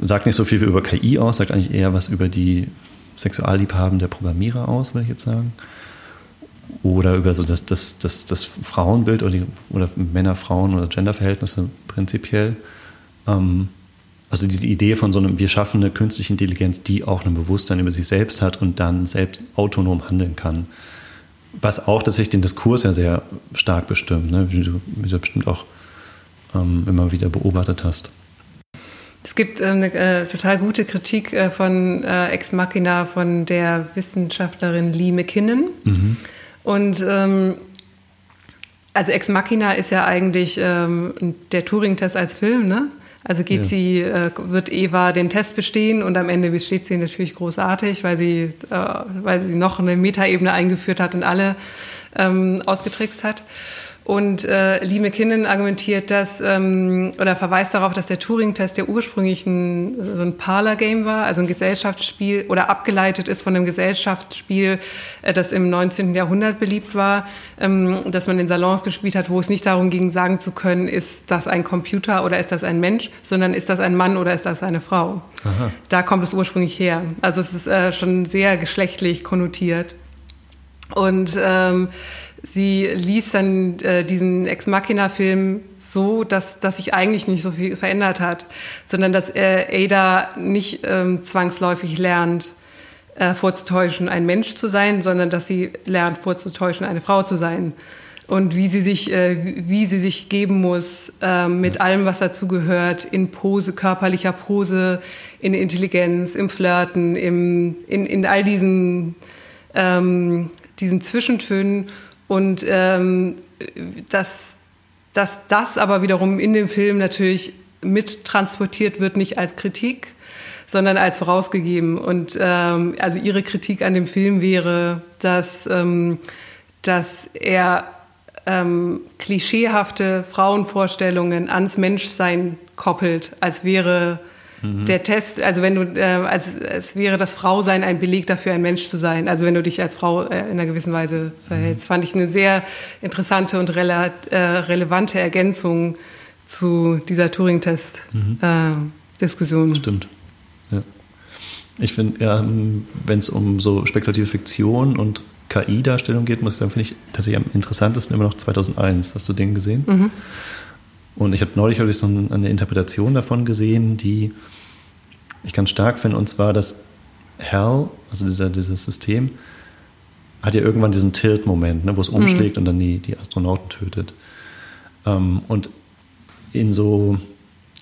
sagt nicht so viel über KI aus, sagt eigentlich eher was über die Sexualliebhaben der Programmierer aus, würde ich jetzt sagen. Oder über so das, das, das, das Frauenbild oder, die, oder Männer, Frauen oder Genderverhältnisse prinzipiell. Ähm, also diese Idee von so einem, wir schaffen eine künstliche Intelligenz, die auch ein Bewusstsein über sich selbst hat und dann selbst autonom handeln kann was auch tatsächlich den Diskurs ja sehr stark bestimmt, ne? wie, du, wie du bestimmt auch ähm, immer wieder beobachtet hast. Es gibt äh, eine äh, total gute Kritik äh, von äh, Ex Machina von der Wissenschaftlerin Lee McKinnon. Mhm. Und ähm, also Ex Machina ist ja eigentlich ähm, der Turing-Test als Film, ne? Also geht ja. sie, äh, wird Eva den Test bestehen und am Ende besteht sie natürlich großartig, weil sie, äh, weil sie noch eine Metaebene eingeführt hat und alle ähm, ausgetrickst hat. Und äh, Lee McKinnon argumentiert das ähm, oder verweist darauf, dass der Turing-Test ja ursprünglich ein, so ein Parlor-Game war, also ein Gesellschaftsspiel oder abgeleitet ist von einem Gesellschaftsspiel, äh, das im 19. Jahrhundert beliebt war, ähm, dass man in Salons gespielt hat, wo es nicht darum ging, sagen zu können, ist das ein Computer oder ist das ein Mensch, sondern ist das ein Mann oder ist das eine Frau. Aha. Da kommt es ursprünglich her. Also es ist äh, schon sehr geschlechtlich konnotiert. Und ähm, sie liest dann äh, diesen Ex Machina-Film so, dass, dass sich eigentlich nicht so viel verändert hat, sondern dass äh, Ada nicht ähm, zwangsläufig lernt, äh, vorzutäuschen, ein Mensch zu sein, sondern dass sie lernt, vorzutäuschen, eine Frau zu sein. Und wie sie sich, äh, wie sie sich geben muss, äh, mit allem, was dazugehört, in Pose, körperlicher Pose, in Intelligenz, im Flirten, im, in, in all diesen, ähm, diesen Zwischentönen und ähm, dass, dass das aber wiederum in dem Film natürlich mit transportiert wird, nicht als Kritik, sondern als vorausgegeben. Und ähm, also ihre Kritik an dem Film wäre, dass, ähm, dass er ähm, klischeehafte Frauenvorstellungen ans Menschsein koppelt, als wäre Mhm. Der Test, also wenn du, äh, als es wäre das Frausein ein Beleg dafür, ein Mensch zu sein. Also wenn du dich als Frau äh, in einer gewissen Weise verhältst, mhm. fand ich eine sehr interessante und rele äh, relevante Ergänzung zu dieser Turing-Test-Diskussion. Mhm. Stimmt. Ja. Ich finde, ja, wenn es um so spekulative Fiktion und KI-Darstellung geht, muss ich sagen, finde ich tatsächlich am interessantesten immer noch 2001. Hast du den gesehen? Mhm. Und ich habe neulich hab ich so eine Interpretation davon gesehen, die ich ganz stark finde, und zwar, dass Hell, also dieser, dieses System, hat ja irgendwann diesen Tilt-Moment, ne, wo es mhm. umschlägt mhm. und dann die, die Astronauten tötet. Ähm, und in so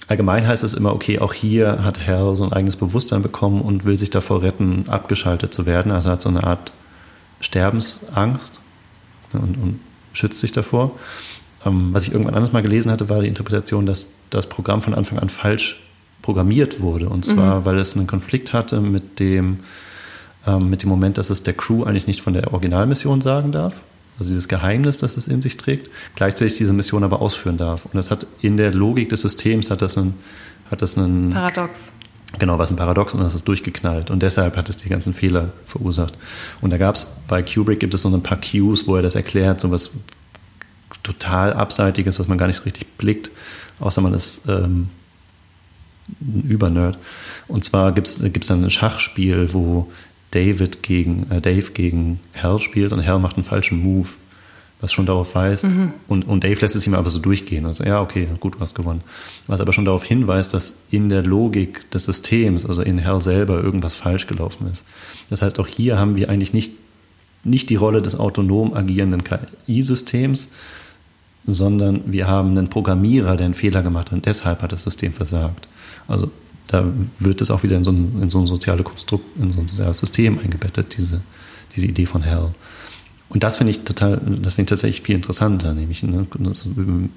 allgemein heißt es immer, okay, auch hier hat Hell so ein eigenes Bewusstsein bekommen und will sich davor retten, abgeschaltet zu werden. Also hat so eine Art Sterbensangst ne, und, und schützt sich davor. Ähm, was ich irgendwann anders mal gelesen hatte, war die Interpretation, dass das Programm von Anfang an falsch programmiert wurde. Und zwar, mhm. weil es einen Konflikt hatte mit dem, ähm, mit dem Moment, dass es der Crew eigentlich nicht von der Originalmission sagen darf. Also dieses Geheimnis, das es in sich trägt, gleichzeitig diese Mission aber ausführen darf. Und das hat in der Logik des Systems hat das einen, hat das einen Paradox. Genau, was ein Paradox und das ist durchgeknallt. Und deshalb hat es die ganzen Fehler verursacht. Und da gab es bei Kubrick gibt es so ein paar Cues, wo er das erklärt, so was total Abseitiges, was man gar nicht so richtig blickt, außer man ist ähm, Übernerd. Und zwar gibt es dann ein Schachspiel, wo David gegen, äh, Dave gegen Hal spielt und Hal macht einen falschen Move, was schon darauf weist. Mhm. Und, und Dave lässt es ihm aber so durchgehen. Also, ja, okay, gut, du hast gewonnen. Was aber schon darauf hinweist, dass in der Logik des Systems, also in Hal selber, irgendwas falsch gelaufen ist. Das heißt, auch hier haben wir eigentlich nicht, nicht die Rolle des autonom agierenden KI-Systems, sondern wir haben einen Programmierer, der einen Fehler gemacht hat und deshalb hat das System versagt. Also da wird es auch wieder in so ein, in so ein soziales Konstrukt, in so ein soziales System eingebettet, diese, diese Idee von Hell. Und das finde ich total, das finde ich tatsächlich viel interessanter, nämlich, ne, das,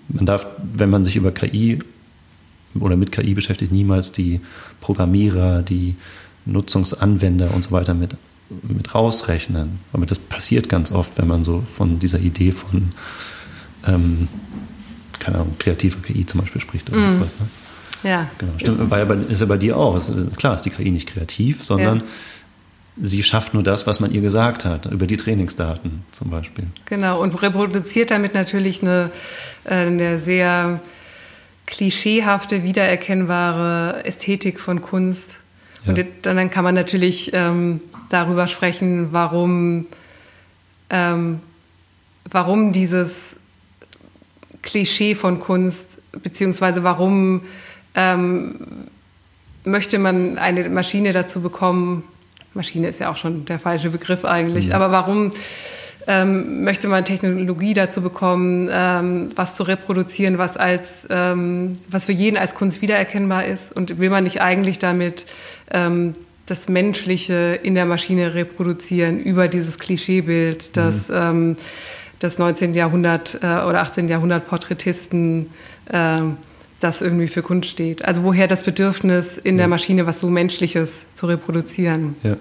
man darf, wenn man sich über KI oder mit KI beschäftigt, niemals die Programmierer, die Nutzungsanwender und so weiter mit, mit rausrechnen. Aber das passiert ganz oft, wenn man so von dieser Idee von ähm, keine Ahnung, kreative KI zum Beispiel spricht oder mm. was. Ne? Ja. Genau. Stimmt, bei, ist ja bei dir auch. Klar ist die KI nicht kreativ, sondern ja. sie schafft nur das, was man ihr gesagt hat, über die Trainingsdaten zum Beispiel. Genau, und reproduziert damit natürlich eine, äh, eine sehr klischeehafte, wiedererkennbare Ästhetik von Kunst. Ja. Und dann kann man natürlich ähm, darüber sprechen, warum, ähm, warum dieses Klischee von Kunst, beziehungsweise warum ähm, möchte man eine Maschine dazu bekommen, Maschine ist ja auch schon der falsche Begriff eigentlich, mhm. aber warum ähm, möchte man Technologie dazu bekommen, ähm, was zu reproduzieren, was als ähm, was für jeden als Kunst wiedererkennbar ist und will man nicht eigentlich damit ähm, das Menschliche in der Maschine reproduzieren über dieses Klischeebild, das mhm. ähm, das 19. Jahrhundert äh, oder 18. Jahrhundert Porträtisten äh, das irgendwie für Kunst steht. Also woher das Bedürfnis in ja. der Maschine was so Menschliches zu reproduzieren. Ja.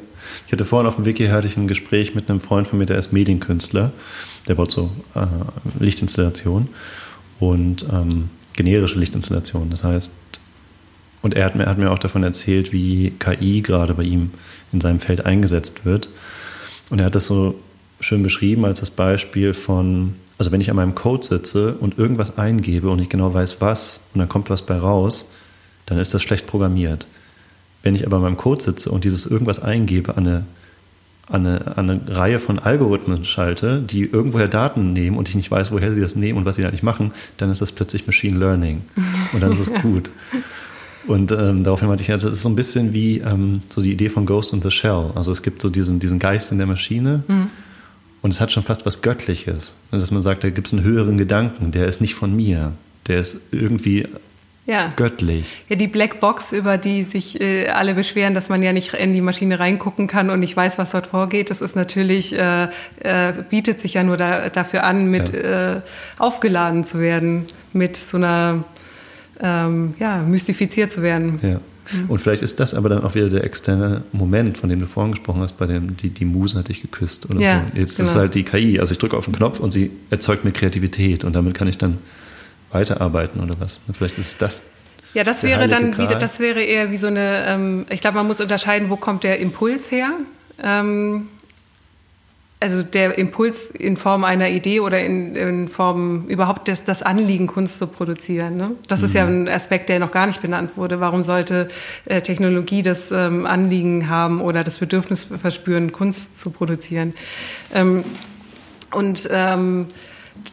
Ich hatte vorhin auf dem Wiki hatte ich ein Gespräch mit einem Freund von mir, der ist Medienkünstler. Der baut so äh, Lichtinstallationen und ähm, generische Lichtinstallationen. Das heißt, und er hat mir, hat mir auch davon erzählt, wie KI gerade bei ihm in seinem Feld eingesetzt wird. Und er hat das so schön beschrieben als das Beispiel von, also wenn ich an meinem Code sitze und irgendwas eingebe und ich genau weiß, was, und dann kommt was bei raus, dann ist das schlecht programmiert. Wenn ich aber an meinem Code sitze und dieses irgendwas eingebe an eine, an eine, an eine Reihe von Algorithmen schalte, die irgendwoher Daten nehmen und ich nicht weiß, woher sie das nehmen und was sie eigentlich machen, dann ist das plötzlich Machine Learning. Und dann ist es [laughs] gut. Und ähm, daraufhin meinte ich, das ist so ein bisschen wie ähm, so die Idee von Ghost in the Shell. Also es gibt so diesen, diesen Geist in der Maschine mhm. Und es hat schon fast was Göttliches. Dass man sagt, da gibt es einen höheren Gedanken, der ist nicht von mir. Der ist irgendwie ja. göttlich. Ja, die Blackbox, über die sich äh, alle beschweren, dass man ja nicht in die Maschine reingucken kann und nicht weiß, was dort vorgeht, das ist natürlich, äh, äh, bietet sich ja nur da, dafür an, mit ja. äh, aufgeladen zu werden, mit so einer, ähm, ja, mystifiziert zu werden. Ja. Mhm. Und vielleicht ist das aber dann auch wieder der externe Moment, von dem du vorhin gesprochen hast, bei dem die, die Muse hat dich geküsst oder ja, so. Jetzt genau. ist halt die KI. Also ich drücke auf den Knopf und sie erzeugt mir Kreativität und damit kann ich dann weiterarbeiten oder was? Vielleicht ist das. Ja, das wäre dann wieder, das wäre eher wie so eine, ähm, ich glaube, man muss unterscheiden, wo kommt der Impuls her? Ähm, also der Impuls in Form einer Idee oder in, in Form überhaupt des, das Anliegen, Kunst zu produzieren. Ne? Das mhm. ist ja mhm. ein Aspekt, der noch gar nicht benannt wurde. Warum sollte äh, Technologie das ähm, Anliegen haben oder das Bedürfnis verspüren, Kunst zu produzieren? Ähm, und ähm,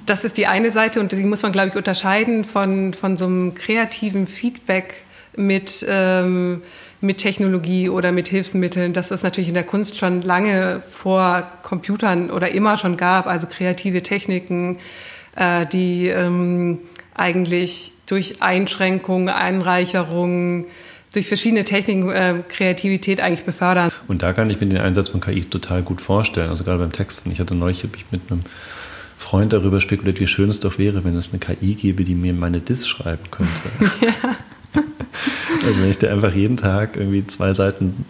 das ist die eine Seite und die muss man, glaube ich, unterscheiden von, von so einem kreativen Feedback mit, ähm, mit Technologie oder mit Hilfsmitteln, das es natürlich in der Kunst schon lange vor Computern oder immer schon gab, also kreative Techniken, äh, die ähm, eigentlich durch Einschränkungen, Einreicherungen, durch verschiedene Techniken äh, Kreativität eigentlich befördern. Und da kann ich mir den Einsatz von KI total gut vorstellen. Also gerade beim Texten. Ich hatte neulich ich mit einem Freund darüber spekuliert, wie schön es doch wäre, wenn es eine KI gäbe, die mir meine Diss schreiben könnte. Ja. [laughs] [laughs] Also wenn ich dir einfach jeden Tag irgendwie zwei Seiten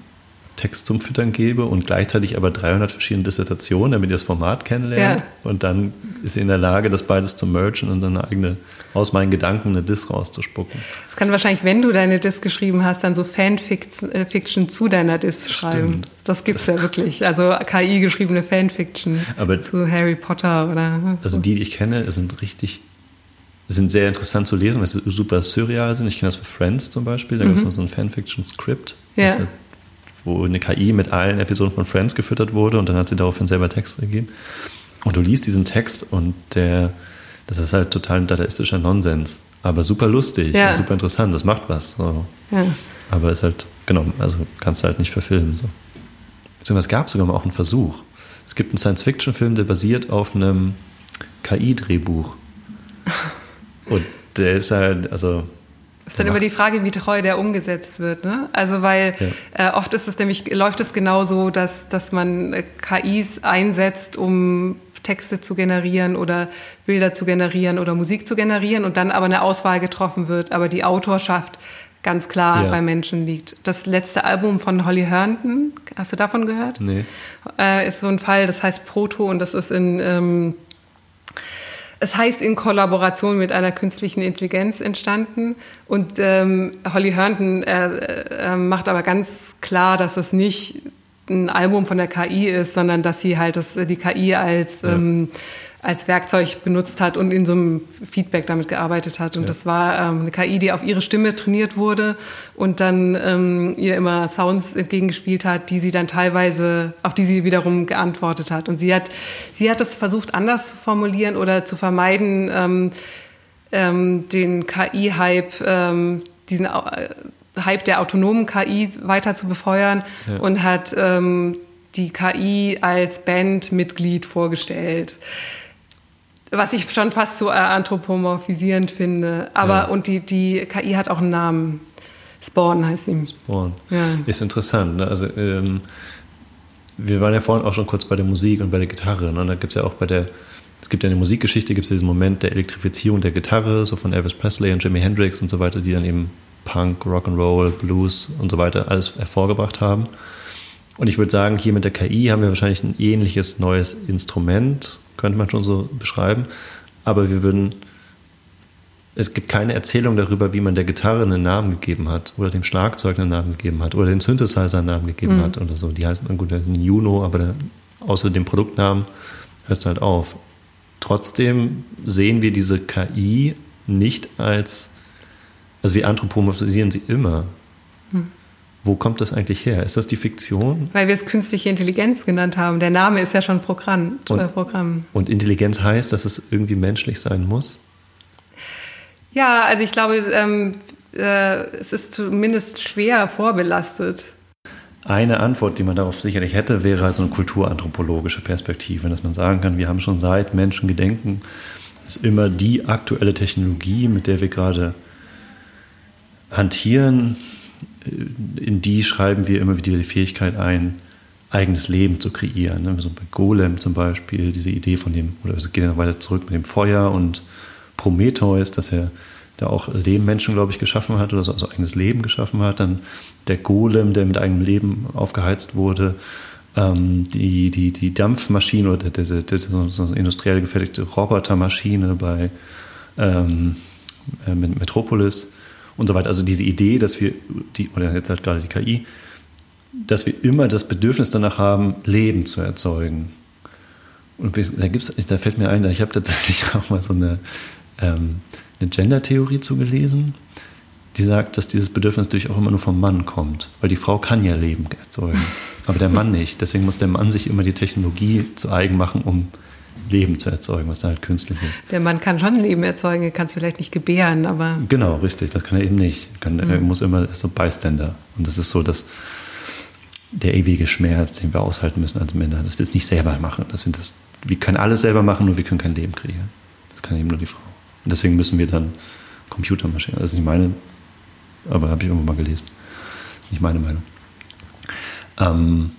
Text zum Füttern gebe und gleichzeitig aber 300 verschiedene Dissertationen, damit ihr das Format kennenlernt. Ja. Und dann ist sie in der Lage, das beides zu mergen und dann eine eigene, aus meinen Gedanken eine Diss rauszuspucken. Das kann wahrscheinlich, wenn du deine Diss geschrieben hast, dann so Fanfiction zu deiner Diss schreiben. Stimmt. Das gibt es ja wirklich. Also KI geschriebene Fanfiction aber zu Harry Potter oder. Also die, die ich kenne, sind richtig sind sehr interessant zu lesen, weil sie super surreal sind. Ich kenne das für Friends zum Beispiel, da mhm. gibt es so ein Fanfiction-Skript. Ja wo eine KI mit allen Episoden von Friends gefüttert wurde und dann hat sie daraufhin selber Text gegeben. Und du liest diesen Text und der, das ist halt total dadaistischer Nonsens, aber super lustig ja. und super interessant, das macht was. So. Ja. Aber ist halt, genau, also kannst du halt nicht verfilmen. So. Beziehungsweise es gab sogar mal auch einen Versuch. Es gibt einen Science-Fiction-Film, der basiert auf einem KI-Drehbuch. Und der ist halt, also ist dann immer die Frage, wie treu der umgesetzt wird. Ne? Also weil ja. äh, oft ist es nämlich, läuft es genau so, dass, dass man äh, KIs einsetzt, um Texte zu generieren oder Bilder zu generieren oder Musik zu generieren und dann aber eine Auswahl getroffen wird, aber die Autorschaft ganz klar ja. bei Menschen liegt. Das letzte Album von Holly Herndon, hast du davon gehört? Nee. Äh, ist so ein Fall, das heißt Proto und das ist in ähm, es heißt in Kollaboration mit einer künstlichen Intelligenz entstanden. Und ähm, Holly Herndon äh, äh, macht aber ganz klar, dass es nicht ein Album von der KI ist, sondern dass sie halt das, die KI als ja. Als Werkzeug benutzt hat und in so einem Feedback damit gearbeitet hat. Und ja. das war ähm, eine KI, die auf ihre Stimme trainiert wurde und dann ähm, ihr immer Sounds entgegengespielt hat, die sie dann teilweise, auf die sie wiederum geantwortet hat. Und sie hat, sie hat es versucht, anders zu formulieren oder zu vermeiden, ähm, ähm, den KI-Hype, ähm, diesen äh, Hype der autonomen KI weiter zu befeuern ja. und hat ähm, die KI als Bandmitglied vorgestellt. Was ich schon fast so anthropomorphisierend finde. Aber, ja. und die, die KI hat auch einen Namen. Spawn heißt ihm. Spawn. Ja. Ist interessant. Ne? Also, ähm, wir waren ja vorhin auch schon kurz bei der Musik und bei der Gitarre. Ne? Und da gibt es ja auch bei der, es gibt ja in der Musikgeschichte gibt es diesen Moment der Elektrifizierung der Gitarre, so von Elvis Presley und Jimi Hendrix und so weiter, die dann eben Punk, Rock'n'Roll, Blues und so weiter alles hervorgebracht haben. Und ich würde sagen, hier mit der KI haben wir wahrscheinlich ein ähnliches neues Instrument, könnte man schon so beschreiben. Aber wir würden es gibt keine Erzählung darüber, wie man der Gitarre einen Namen gegeben hat oder dem Schlagzeug einen Namen gegeben hat oder den Synthesizer einen Namen gegeben mhm. hat oder so. Die heißen, gut, das ist ein Juno, aber der, außer dem Produktnamen hörst du halt auf. Trotzdem sehen wir diese KI nicht als, also wir anthropomorphisieren sie immer. Mhm. Wo kommt das eigentlich her? Ist das die Fiktion? Weil wir es künstliche Intelligenz genannt haben. Der Name ist ja schon Programm. Und, Programm. und Intelligenz heißt, dass es irgendwie menschlich sein muss? Ja, also ich glaube, ähm, äh, es ist zumindest schwer vorbelastet. Eine Antwort, die man darauf sicherlich hätte, wäre halt so eine kulturanthropologische Perspektive, dass man sagen kann, wir haben schon seit Menschengedenken ist immer die aktuelle Technologie, mit der wir gerade hantieren, äh, in die schreiben wir immer wieder die Fähigkeit ein, eigenes Leben zu kreieren. Ne? So bei Golem zum Beispiel, diese Idee von dem, oder es geht ja noch weiter zurück mit dem Feuer und Prometheus, dass er da auch Lehmmenschen, glaube ich, geschaffen hat oder so, also eigenes Leben geschaffen hat. Dann der Golem, der mit eigenem Leben aufgeheizt wurde. Ähm, die, die, die Dampfmaschine oder die, die, die, so eine industriell gefertigte Robotermaschine bei ähm, äh, Metropolis und so weiter. Also diese Idee, dass wir, die, oder jetzt halt gerade die KI, dass wir immer das Bedürfnis danach haben, Leben zu erzeugen. Und da, gibt's, da fällt mir ein, ich habe tatsächlich [laughs] auch mal so eine ähm, eine Gender-Theorie zugelesen, die sagt, dass dieses Bedürfnis natürlich auch immer nur vom Mann kommt, weil die Frau kann ja Leben erzeugen, aber der Mann nicht. Deswegen muss der Mann sich immer die Technologie zu eigen machen, um Leben zu erzeugen, was da halt künstlich ist. Der Mann kann schon Leben erzeugen, er kann es vielleicht nicht gebären, aber. Genau, richtig, das kann er eben nicht. Kann, mhm. Er muss immer, er ist so Bystander. Und das ist so, dass der ewige Schmerz, den wir aushalten müssen als Männer, dass wir es nicht selber machen. Dass wir, das, wir können alles selber machen, nur wir können kein Leben kreieren. Das kann eben nur die Frau. Und deswegen müssen wir dann Computermaschinen, das ist nicht meine, aber habe ich irgendwo mal gelesen. Das ist nicht meine Meinung. Ähm,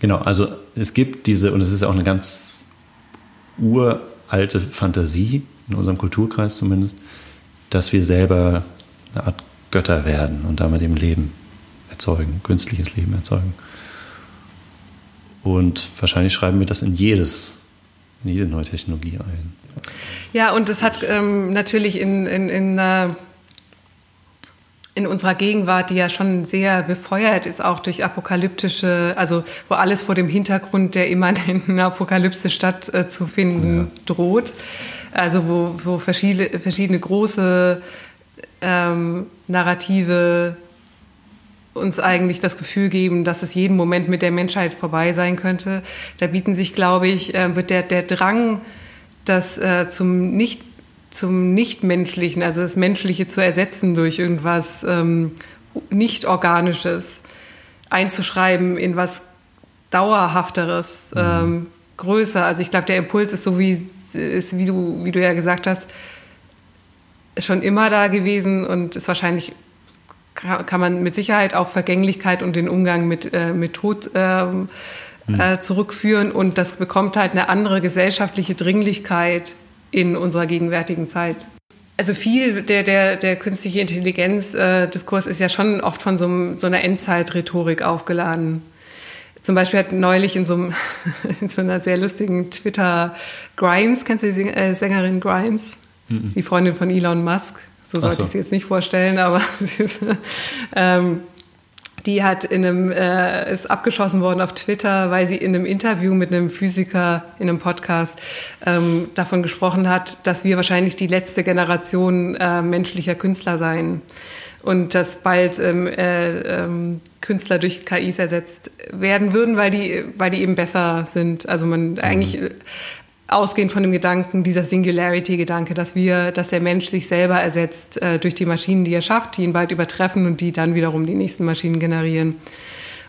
genau, also es gibt diese, und es ist auch eine ganz uralte Fantasie, in unserem Kulturkreis zumindest, dass wir selber eine Art Götter werden und damit eben Leben erzeugen, künstliches Leben erzeugen. Und wahrscheinlich schreiben wir das in jedes, in jede neue Technologie ein. Ja, und das hat ähm, natürlich in, in, in, äh, in unserer Gegenwart, die ja schon sehr befeuert ist, auch durch apokalyptische, also wo alles vor dem Hintergrund der immanenten Apokalypse stattzufinden äh, ja. droht. Also wo, wo verschiedene, verschiedene große ähm, Narrative uns eigentlich das Gefühl geben, dass es jeden Moment mit der Menschheit vorbei sein könnte. Da bieten sich, glaube ich, äh, wird der, der Drang, das äh, zum nicht zum Nichtmenschlichen, also das Menschliche zu ersetzen durch irgendwas ähm, nicht organisches, einzuschreiben in was dauerhafteres, mhm. ähm, größer. Also ich glaube, der Impuls ist so wie ist, wie du wie du ja gesagt hast, schon immer da gewesen und ist wahrscheinlich kann man mit Sicherheit auf Vergänglichkeit und den Umgang mit äh, mit Tod ähm, mhm. äh, zurückführen. Und das bekommt halt eine andere gesellschaftliche Dringlichkeit in unserer gegenwärtigen Zeit. Also viel der, der, der künstliche Intelligenz-Diskurs äh, ist ja schon oft von so, einem, so einer Endzeit-Rhetorik aufgeladen. Zum Beispiel hat neulich in so, einem, [laughs] in so einer sehr lustigen Twitter Grimes, kennst du die äh, Sängerin Grimes? Mhm. Die Freundin von Elon Musk. So sollte so. ich sie jetzt nicht vorstellen, aber [laughs] sie ist, ähm, die hat in einem, äh, ist abgeschossen worden auf Twitter, weil sie in einem Interview mit einem Physiker in einem Podcast ähm, davon gesprochen hat, dass wir wahrscheinlich die letzte Generation äh, menschlicher Künstler seien und dass bald ähm, äh, ähm, Künstler durch KIs ersetzt werden würden, weil die, weil die eben besser sind. Also man mhm. eigentlich ausgehend von dem Gedanken, dieser Singularity-Gedanke, dass wir, dass der Mensch sich selber ersetzt äh, durch die Maschinen, die er schafft, die ihn bald übertreffen und die dann wiederum die nächsten Maschinen generieren.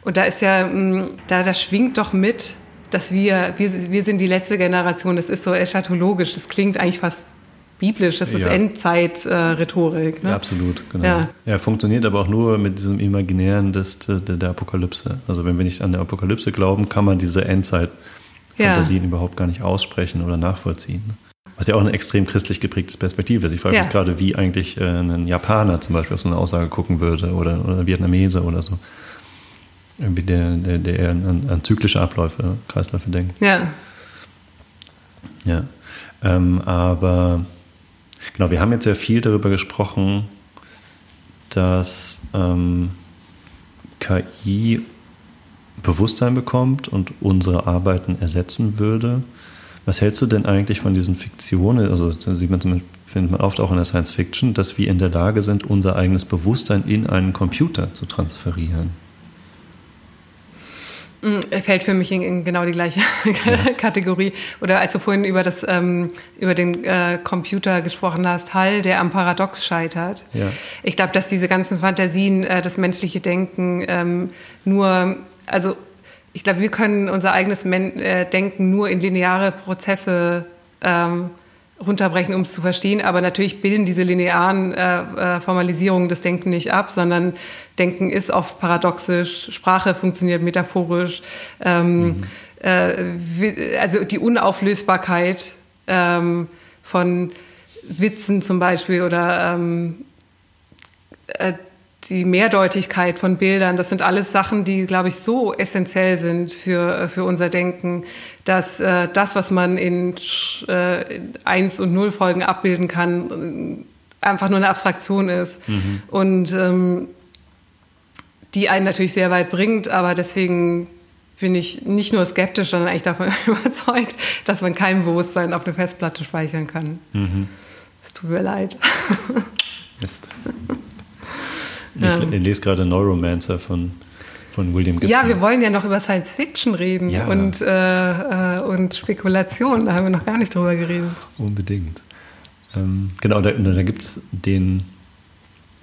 Und da ist ja, mm, da, da schwingt doch mit, dass wir, wir, wir sind die letzte Generation. Das ist so eschatologisch. Das klingt eigentlich fast biblisch. Das ist Ja. Endzeit-Rhetorik. ne? Ja, absolut, genau. Ja. Ja. funktioniert aber auch nur mit diesem Imaginären des, der, der Apokalypse. Also wenn wir nicht an der Apokalypse glauben, kann man diese Endzeit-Fantasien überhaupt gar nicht aussprechen oder nachvollziehen. Was ja auch eine extrem christlich geprägte Perspektive ist. Ich frage Ja. mich gerade, wie eigentlich äh, ein Japaner zum Beispiel auf so eine Aussage gucken würde oder, oder Vietnamese oder so. Irgendwie der, der, der eher an, an zyklische Abläufe, Kreisläufe denkt. Ja. Ja, ähm, aber genau, wir haben jetzt ja viel darüber gesprochen, dass ähm, KI Bewusstsein bekommt und unsere Arbeiten ersetzen würde. Was hältst du denn eigentlich von diesen Fiktionen, also das sieht man, zum- findet man oft auch in der Science Fiction, dass wir in der Lage sind, unser eigenes Bewusstsein in einen Computer zu transferieren? Mm, Fällt für mich in, genau die gleiche [laughs] Kategorie. Oder als du vorhin über, das, ähm, über den äh, Computer gesprochen hast, Hall, der am Paradox scheitert. Ja. Ich glaube, dass diese ganzen Fantasien, äh, das menschliche Denken ähm, nur, also ich glaube, wir können unser eigenes Men äh, Denken nur in lineare Prozesse ähm, runterbrechen, um es zu verstehen. Aber natürlich bilden diese linearen äh, äh, Formalisierungen das Denken nicht ab, sondern Denken ist oft paradoxisch, Sprache funktioniert metaphorisch. Ähm, äh, wi- also die Unauflösbarkeit ähm, von Witzen zum Beispiel oder ähm, äh, die Mehrdeutigkeit von Bildern, das sind alles Sachen, die, glaube ich, so essentiell sind für, für unser Denken, dass äh, das, was man in, äh, in 1 und 0 Folgen abbilden kann, äh, einfach nur eine Abstraktion ist. Und ähm, die einen natürlich sehr weit bringt, aber deswegen bin ich nicht nur skeptisch, sondern eigentlich davon [laughs] überzeugt, dass man kein Bewusstsein auf eine Festplatte speichern kann. Es tut mir leid. Mist. [laughs] Ja. Ich lese gerade Neuromancer von, von William Gibson. Ja, wir wollen ja noch über Science Fiction reden Ja. und, äh, äh, und Spekulation. Da haben wir noch gar nicht drüber geredet. Unbedingt. Ähm, genau, da, da gibt es den,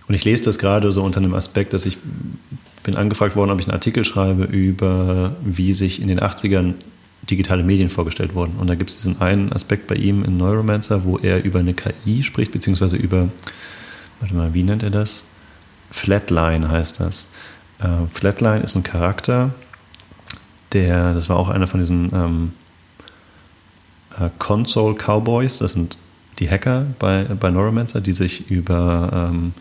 und ich lese das gerade so unter einem Aspekt, dass ich bin angefragt worden, ob ich einen Artikel schreibe über, wie sich in den 80ern digitale Medien vorgestellt wurden. Und da gibt es diesen einen Aspekt bei ihm in Neuromancer, wo er über eine KI spricht, beziehungsweise über, warte mal, wie nennt er das? Flatline heißt das. Äh, Flatline ist ein Charakter, der, das war auch einer von diesen ähm, äh, Console Cowboys, das sind die Hacker bei, bei Neuromancer, die sich über ähm,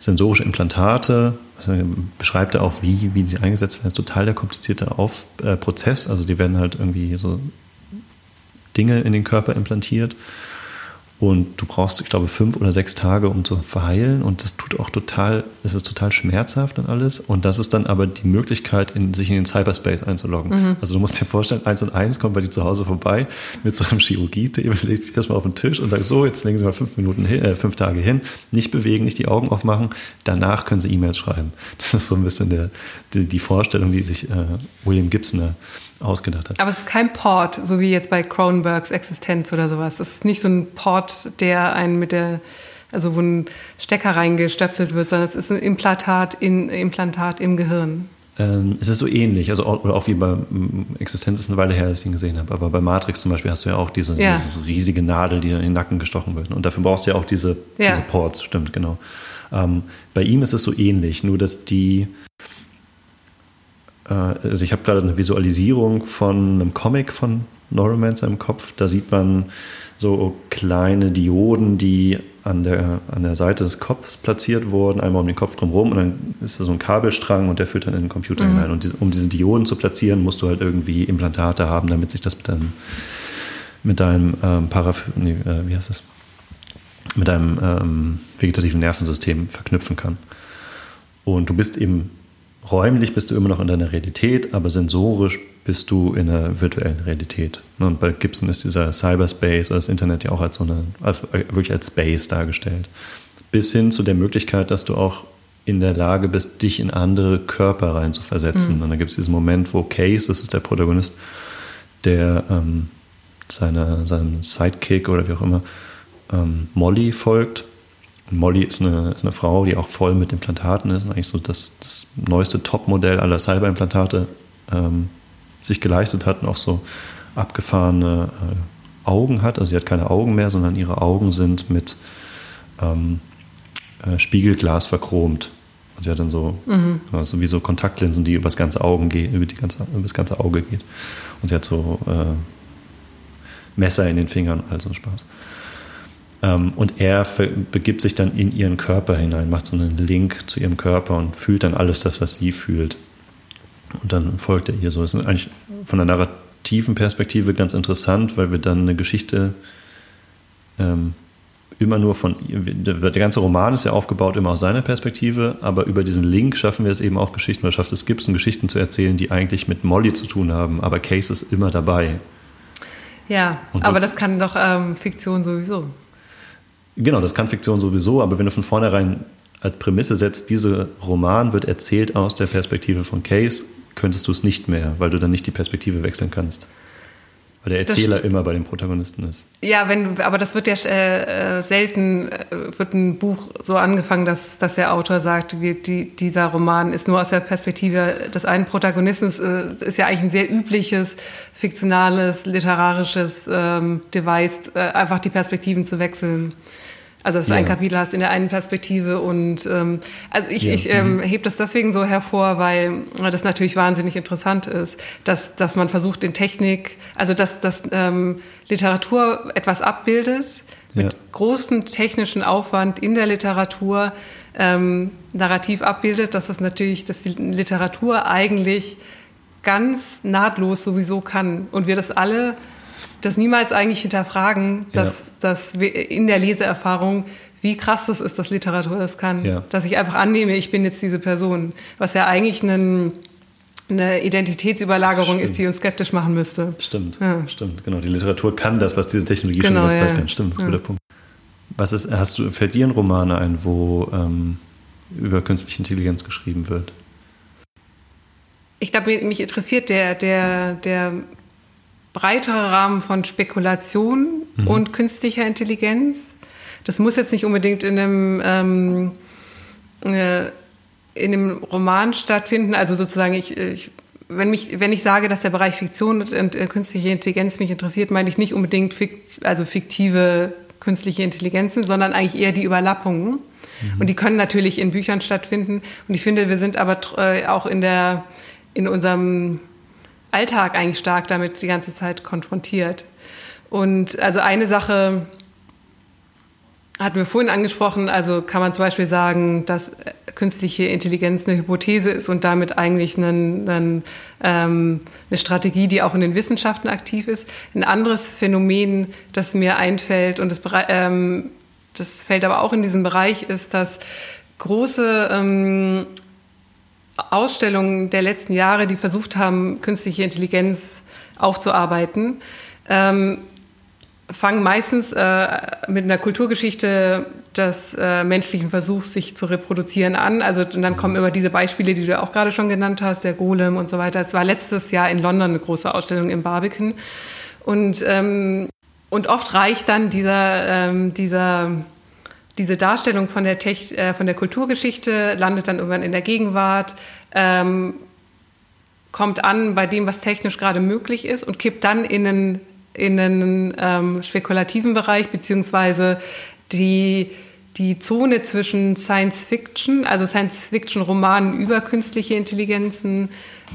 sensorische Implantate, also beschreibt er auch, wie, wie sie eingesetzt werden. Das ist total der komplizierte Auf, äh, Prozess. Also die werden halt irgendwie so Dinge in den Körper implantiert. Und du brauchst, ich glaube, fünf oder sechs Tage, um zu verheilen. Und das tut auch total, es ist total schmerzhaft und alles. Und das ist dann aber die Möglichkeit, in, sich in den Cyberspace einzuloggen. Also du musst dir vorstellen, eins und eins kommt bei dir zu Hause vorbei mit so einem Chirurgie-Table, legt sich erstmal auf den Tisch und sagt, so, jetzt legen Sie mal fünf Minuten hin, äh, fünf Tage hin, nicht bewegen, nicht die Augen aufmachen. Danach können Sie E-Mails schreiben. Das ist so ein bisschen der, die, die Vorstellung, die sich äh, William Gibson ausgedacht hat. Aber es ist kein Port, so wie jetzt bei Cronenbergs Existenz oder sowas. Es ist nicht so ein Port, der einen mit der, also wo ein Stecker reingestöpselt wird, sondern es ist ein Implantat, in, Implantat im Gehirn. Ähm, es ist so ähnlich, also auch, oder auch wie bei mm, Existenz ist eine Weile her, dass ich ihn gesehen habe, aber bei Matrix zum Beispiel hast du ja auch diese, Ja. diese riesige Nadel, die in den Nacken gestochen wird. Und dafür brauchst du ja auch diese, Ja. diese Ports, stimmt, genau. Ähm, bei ihm ist es so ähnlich, nur dass die, also ich habe gerade eine Visualisierung von einem Comic von Neuromancer im Kopf, da sieht man so kleine Dioden, die an der, an der Seite des Kopfs platziert wurden, einmal um den Kopf drumherum und dann ist da so ein Kabelstrang und der führt dann in den Computer hinein. Und um diese Dioden zu platzieren, musst du halt irgendwie Implantate haben, damit sich das mit deinem, mit deinem ähm, Paraph nee, äh, wie heißt das? mit deinem ähm, vegetativen Nervensystem verknüpfen kann. Und du bist eben räumlich bist du immer noch in deiner Realität, aber sensorisch bist du in einer virtuellen Realität. Und bei Gibson ist dieser Cyberspace oder das Internet ja auch als so eine, als, wirklich als Space dargestellt. Bis hin zu der Möglichkeit, dass du auch in der Lage bist, dich in andere Körper rein zu versetzen. Und da gibt es diesen Moment, wo Case, das ist der Protagonist, der ähm, seiner, seinem Sidekick oder wie auch immer, ähm, Molly folgt Molly ist eine, ist eine Frau, die auch voll mit Implantaten ist und eigentlich so das, das neueste Topmodell aller Cyberimplantate ähm, sich geleistet hat und auch so abgefahrene äh, Augen hat. Also sie hat keine Augen mehr, sondern ihre Augen sind mit ähm, äh, Spiegelglas verchromt. Und sie hat dann so, mhm. also wie so Kontaktlinsen, die übers ganze Augen gehen, über, die ganze, über das ganze Auge geht. Und sie hat so äh, Messer in den Fingern, also Spaß. Ähm, und er begibt sich dann in ihren Körper hinein, macht so einen Link zu ihrem Körper und fühlt dann alles das, was sie fühlt. Und dann folgt er ihr so. Das ist eigentlich von der narrativen Perspektive ganz interessant, weil wir dann eine Geschichte ähm, immer nur von, der, ganze Roman ist ja aufgebaut immer aus seiner Perspektive, aber über diesen Link schaffen wir es eben auch Geschichten, oder schafft es Gibson Geschichten zu erzählen, die eigentlich mit Molly zu tun haben, aber Case ist immer dabei. Ja, so, aber das kann doch ähm, Fiktion sowieso. Genau, das kann Fiktion sowieso, aber wenn du von vornherein als Prämisse setzt, dieser Roman wird erzählt aus der Perspektive von Case, könntest du es nicht mehr, weil du dann nicht die Perspektive wechseln kannst. Weil der Erzähler immer bei den Protagonisten ist. Ja, wenn, aber das wird ja äh, äh, selten, äh, wird ein Buch so angefangen, dass, dass der Autor sagt, wie, die, dieser Roman ist nur aus der Perspektive des einen Protagonisten. Äh, ist ja eigentlich ein sehr übliches, fiktionales, literarisches ähm, Device, äh, einfach die Perspektiven zu wechseln. Also dass du ja. ein Kapitel hast in der einen Perspektive und ähm, also ich, ja. ich ähm, mhm. hebe das deswegen so hervor, weil das natürlich wahnsinnig interessant ist, dass, dass man versucht in Technik, also dass, dass ähm, Literatur etwas abbildet mit ja. großem technischen Aufwand in der Literatur ähm, narrativ abbildet, dass das natürlich, dass die Literatur eigentlich ganz nahtlos sowieso kann und wir das alle das niemals eigentlich hinterfragen, dass, ja. dass in der Leseerfahrung, wie krass das ist, dass Literatur das kann. Ja. Dass ich einfach annehme, ich bin jetzt diese Person. Was ja eigentlich einen, eine Identitätsüberlagerung stimmt. ist, die uns skeptisch machen müsste. Stimmt, ja. stimmt, genau. Die Literatur kann das, was diese Technologie genau, schon gezeigt hat. Stimmt, das ist ein guter Punkt. Was ist, hast du, fällt dir ein Roman ein, wo ähm, über künstliche Intelligenz geschrieben wird? Ich glaube, mich interessiert der, der, der breiterer Rahmen von Spekulation mhm. und künstlicher Intelligenz. Das muss jetzt nicht unbedingt in einem, ähm, äh, in einem Roman stattfinden. Also sozusagen, ich, ich, wenn, mich, wenn ich sage, dass der Bereich Fiktion und, und äh, künstliche Intelligenz mich interessiert, meine ich nicht unbedingt fikt, also fiktive künstliche Intelligenzen, sondern eigentlich eher die Überlappungen. Mhm. Und die können natürlich in Büchern stattfinden. Und ich finde, wir sind aber äh, auch in der in unserem Alltag eigentlich stark damit die ganze Zeit konfrontiert. Und also eine Sache hatten wir vorhin angesprochen, also kann man zum Beispiel sagen, dass künstliche Intelligenz eine Hypothese ist und damit eigentlich einen, einen, ähm, eine Strategie, die auch in den Wissenschaften aktiv ist. Ein anderes Phänomen, das mir einfällt und das, ähm, das fällt aber auch in diesen Bereich, ist, dass große ähm, Ausstellungen der letzten Jahre, die versucht haben, künstliche Intelligenz aufzuarbeiten, ähm, fangen meistens äh, mit einer Kulturgeschichte des äh, menschlichen Versuchs, sich zu reproduzieren an. Also dann kommen immer diese Beispiele, die du auch gerade schon genannt hast, der Golem und so weiter. Es war letztes Jahr in London eine große Ausstellung im Barbican. Und, ähm, und oft reicht dann dieser, ähm, dieser diese Darstellung von der, Tech, äh, von der Kulturgeschichte landet dann irgendwann in der Gegenwart, ähm, kommt an bei dem, was technisch gerade möglich ist und kippt dann in einen, in einen ähm, spekulativen Bereich, beziehungsweise die, die Zone zwischen Science Fiction, also Science Fiction Romanen über künstliche Intelligenzen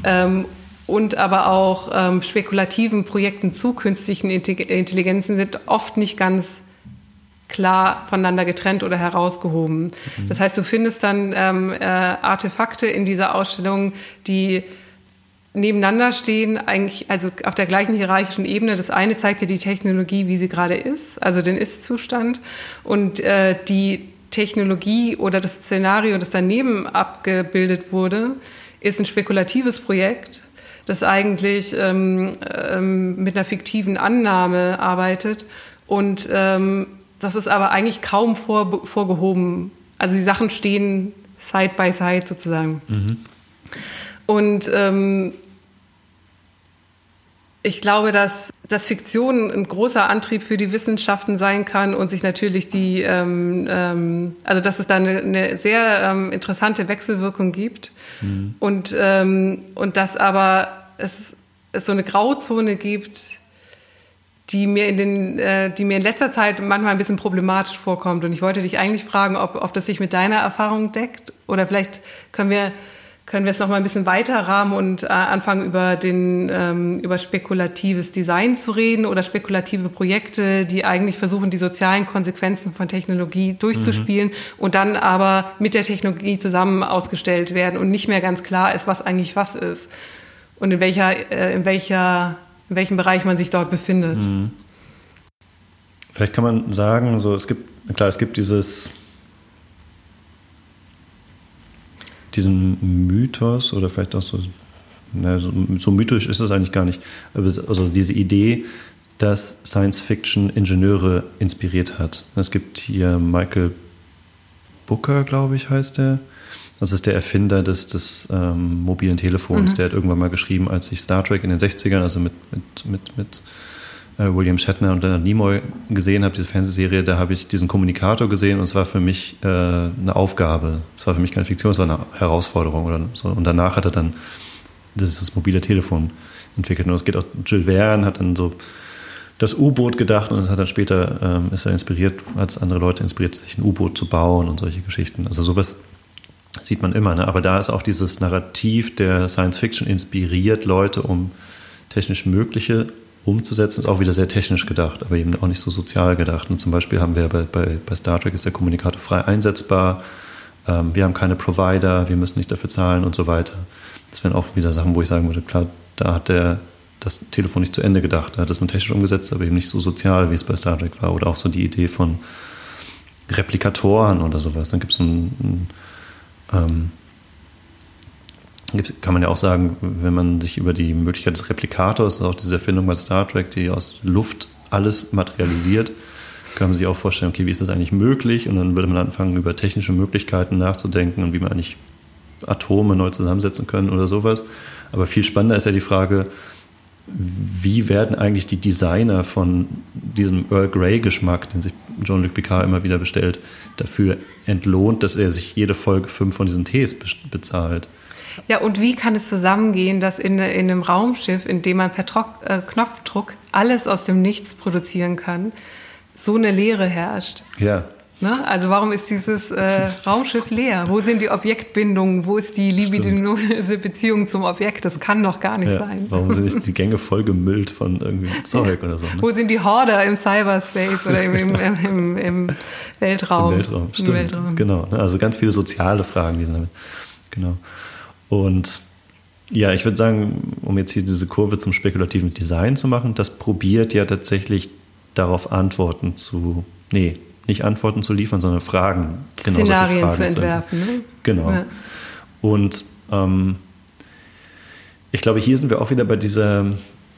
ähm, und aber auch ähm, spekulativen Projekten zu künstlichen Intelligenzen sind oft nicht ganz klar voneinander getrennt oder herausgehoben. Mhm. Das heißt, du findest dann ähm, äh, Artefakte in dieser Ausstellung, die nebeneinander stehen, eigentlich also auf der gleichen hierarchischen Ebene. Das eine zeigt dir die Technologie, wie sie gerade ist, also den Ist-Zustand, und äh, die Technologie oder das Szenario, das daneben abgebildet wurde, ist ein spekulatives Projekt, das eigentlich ähm, ähm, mit einer fiktiven Annahme arbeitet und ähm, das ist aber eigentlich kaum vor, vorgehoben. Also die Sachen stehen side by side sozusagen. Mhm. Und, ähm, Ich glaube, dass, dass Fiktion ein großer Antrieb für die Wissenschaften sein kann und sich natürlich die, ähm, ähm, also dass es da eine, eine sehr ähm, interessante Wechselwirkung gibt mhm. und, ähm, und dass aber es, es so eine Grauzone gibt, die mir in den, äh, die mir in letzter Zeit manchmal ein bisschen problematisch vorkommt. Und ich wollte dich eigentlich fragen, ob, ob das sich mit deiner Erfahrung deckt oder vielleicht können wir können wir es noch mal ein bisschen weiter rahmen und äh, anfangen über den ähm, über spekulatives Design zu reden oder spekulative Projekte, die eigentlich versuchen, die sozialen Konsequenzen von Technologie durchzuspielen mhm. und dann aber mit der Technologie zusammen ausgestellt werden und nicht mehr ganz klar ist, was eigentlich was ist und in welcher äh, in welcher in welchem Bereich man sich dort befindet. Mhm. Vielleicht kann man sagen, so es gibt klar, es gibt dieses diesen Mythos oder vielleicht auch so, na, so, so, mythisch ist es eigentlich gar nicht, also diese Idee, dass Science Fiction Ingenieure inspiriert hat. Es gibt hier Michael Booker, glaube ich, heißt er. Das ist der Erfinder des, des ähm, mobilen Telefons. Mhm. Der hat irgendwann mal geschrieben, als sich Star Trek in den 60ern, also mit, mit, mit, mit äh, William Shatner und Leonard Nimoy gesehen habe, diese Fernsehserie, da habe ich diesen Kommunikator gesehen und es war für mich äh, eine Aufgabe. Es war für mich keine Fiktion, es war eine Herausforderung. Oder so. Und danach hat er dann dieses mobile Telefon entwickelt. Und es geht auch, Jules Verne hat dann so das U-Boot gedacht und hat dann später ähm, ist er inspiriert, als andere Leute inspiriert, sich ein U-Boot zu bauen und solche Geschichten. Also sowas sieht man immer. Ne? Aber da ist auch dieses Narrativ der Science Fiction inspiriert Leute, um technisch Mögliche umzusetzen, ist auch wieder sehr technisch gedacht, aber eben auch nicht so sozial gedacht. Und zum Beispiel haben wir bei, bei, bei Star Trek ist der Kommunikator frei einsetzbar, ähm, wir haben keine Provider, wir müssen nicht dafür zahlen und so weiter. Das wären auch wieder Sachen, wo ich sagen würde, klar, da hat der das Telefon nicht zu Ende gedacht, da hat es nur technisch umgesetzt, aber eben nicht so sozial, wie es bei Star Trek war. Oder auch so die Idee von Replikatoren oder sowas. Dann gibt es ein, ein ähm, kann man ja auch sagen, wenn man sich über die Möglichkeit des Replikators, auch diese Erfindung bei Star Trek, die aus Luft alles materialisiert, kann man sich auch vorstellen, okay, wie ist das eigentlich möglich? Und dann würde man anfangen, über technische Möglichkeiten nachzudenken und wie man eigentlich Atome neu zusammensetzen können oder sowas. Aber viel spannender ist ja die Frage, wie werden eigentlich die Designer von diesem Earl Grey-Geschmack, den sich Jean-Luc Picard immer wieder bestellt, dafür entlohnt, dass er sich jede Folge fünf von diesen Tees bezahlt? Ja, und wie kann es zusammengehen, dass in, in einem Raumschiff, in dem man per Trock, äh, Knopfdruck alles aus dem Nichts produzieren kann, so eine Leere herrscht? Ja. Ne? Also warum ist dieses äh, Raumschiff leer? Wo sind die Objektbindungen? Wo ist die libidinöse Beziehung zum Objekt? Das kann doch gar nicht ja, sein. Warum sind nicht die Gänge vollgemüllt von irgendwie [laughs] Zeug oder so? Ne? Wo sind die Horder im Cyberspace oder im, im, [laughs] im, im Weltraum? Im Weltraum, stimmt. Im Weltraum. Genau. Ne? Also ganz viele soziale Fragen, die damit. Genau. Und ja, ich würde sagen, um jetzt hier diese Kurve zum spekulativen Design zu machen, das probiert ja tatsächlich darauf Antworten zu, nee, nicht Antworten zu liefern, sondern Fragen. Genau Szenarien Fragen zu entwerfen. Ne? Genau. Ja. Und ähm, ich glaube, hier sind wir auch wieder bei dieser,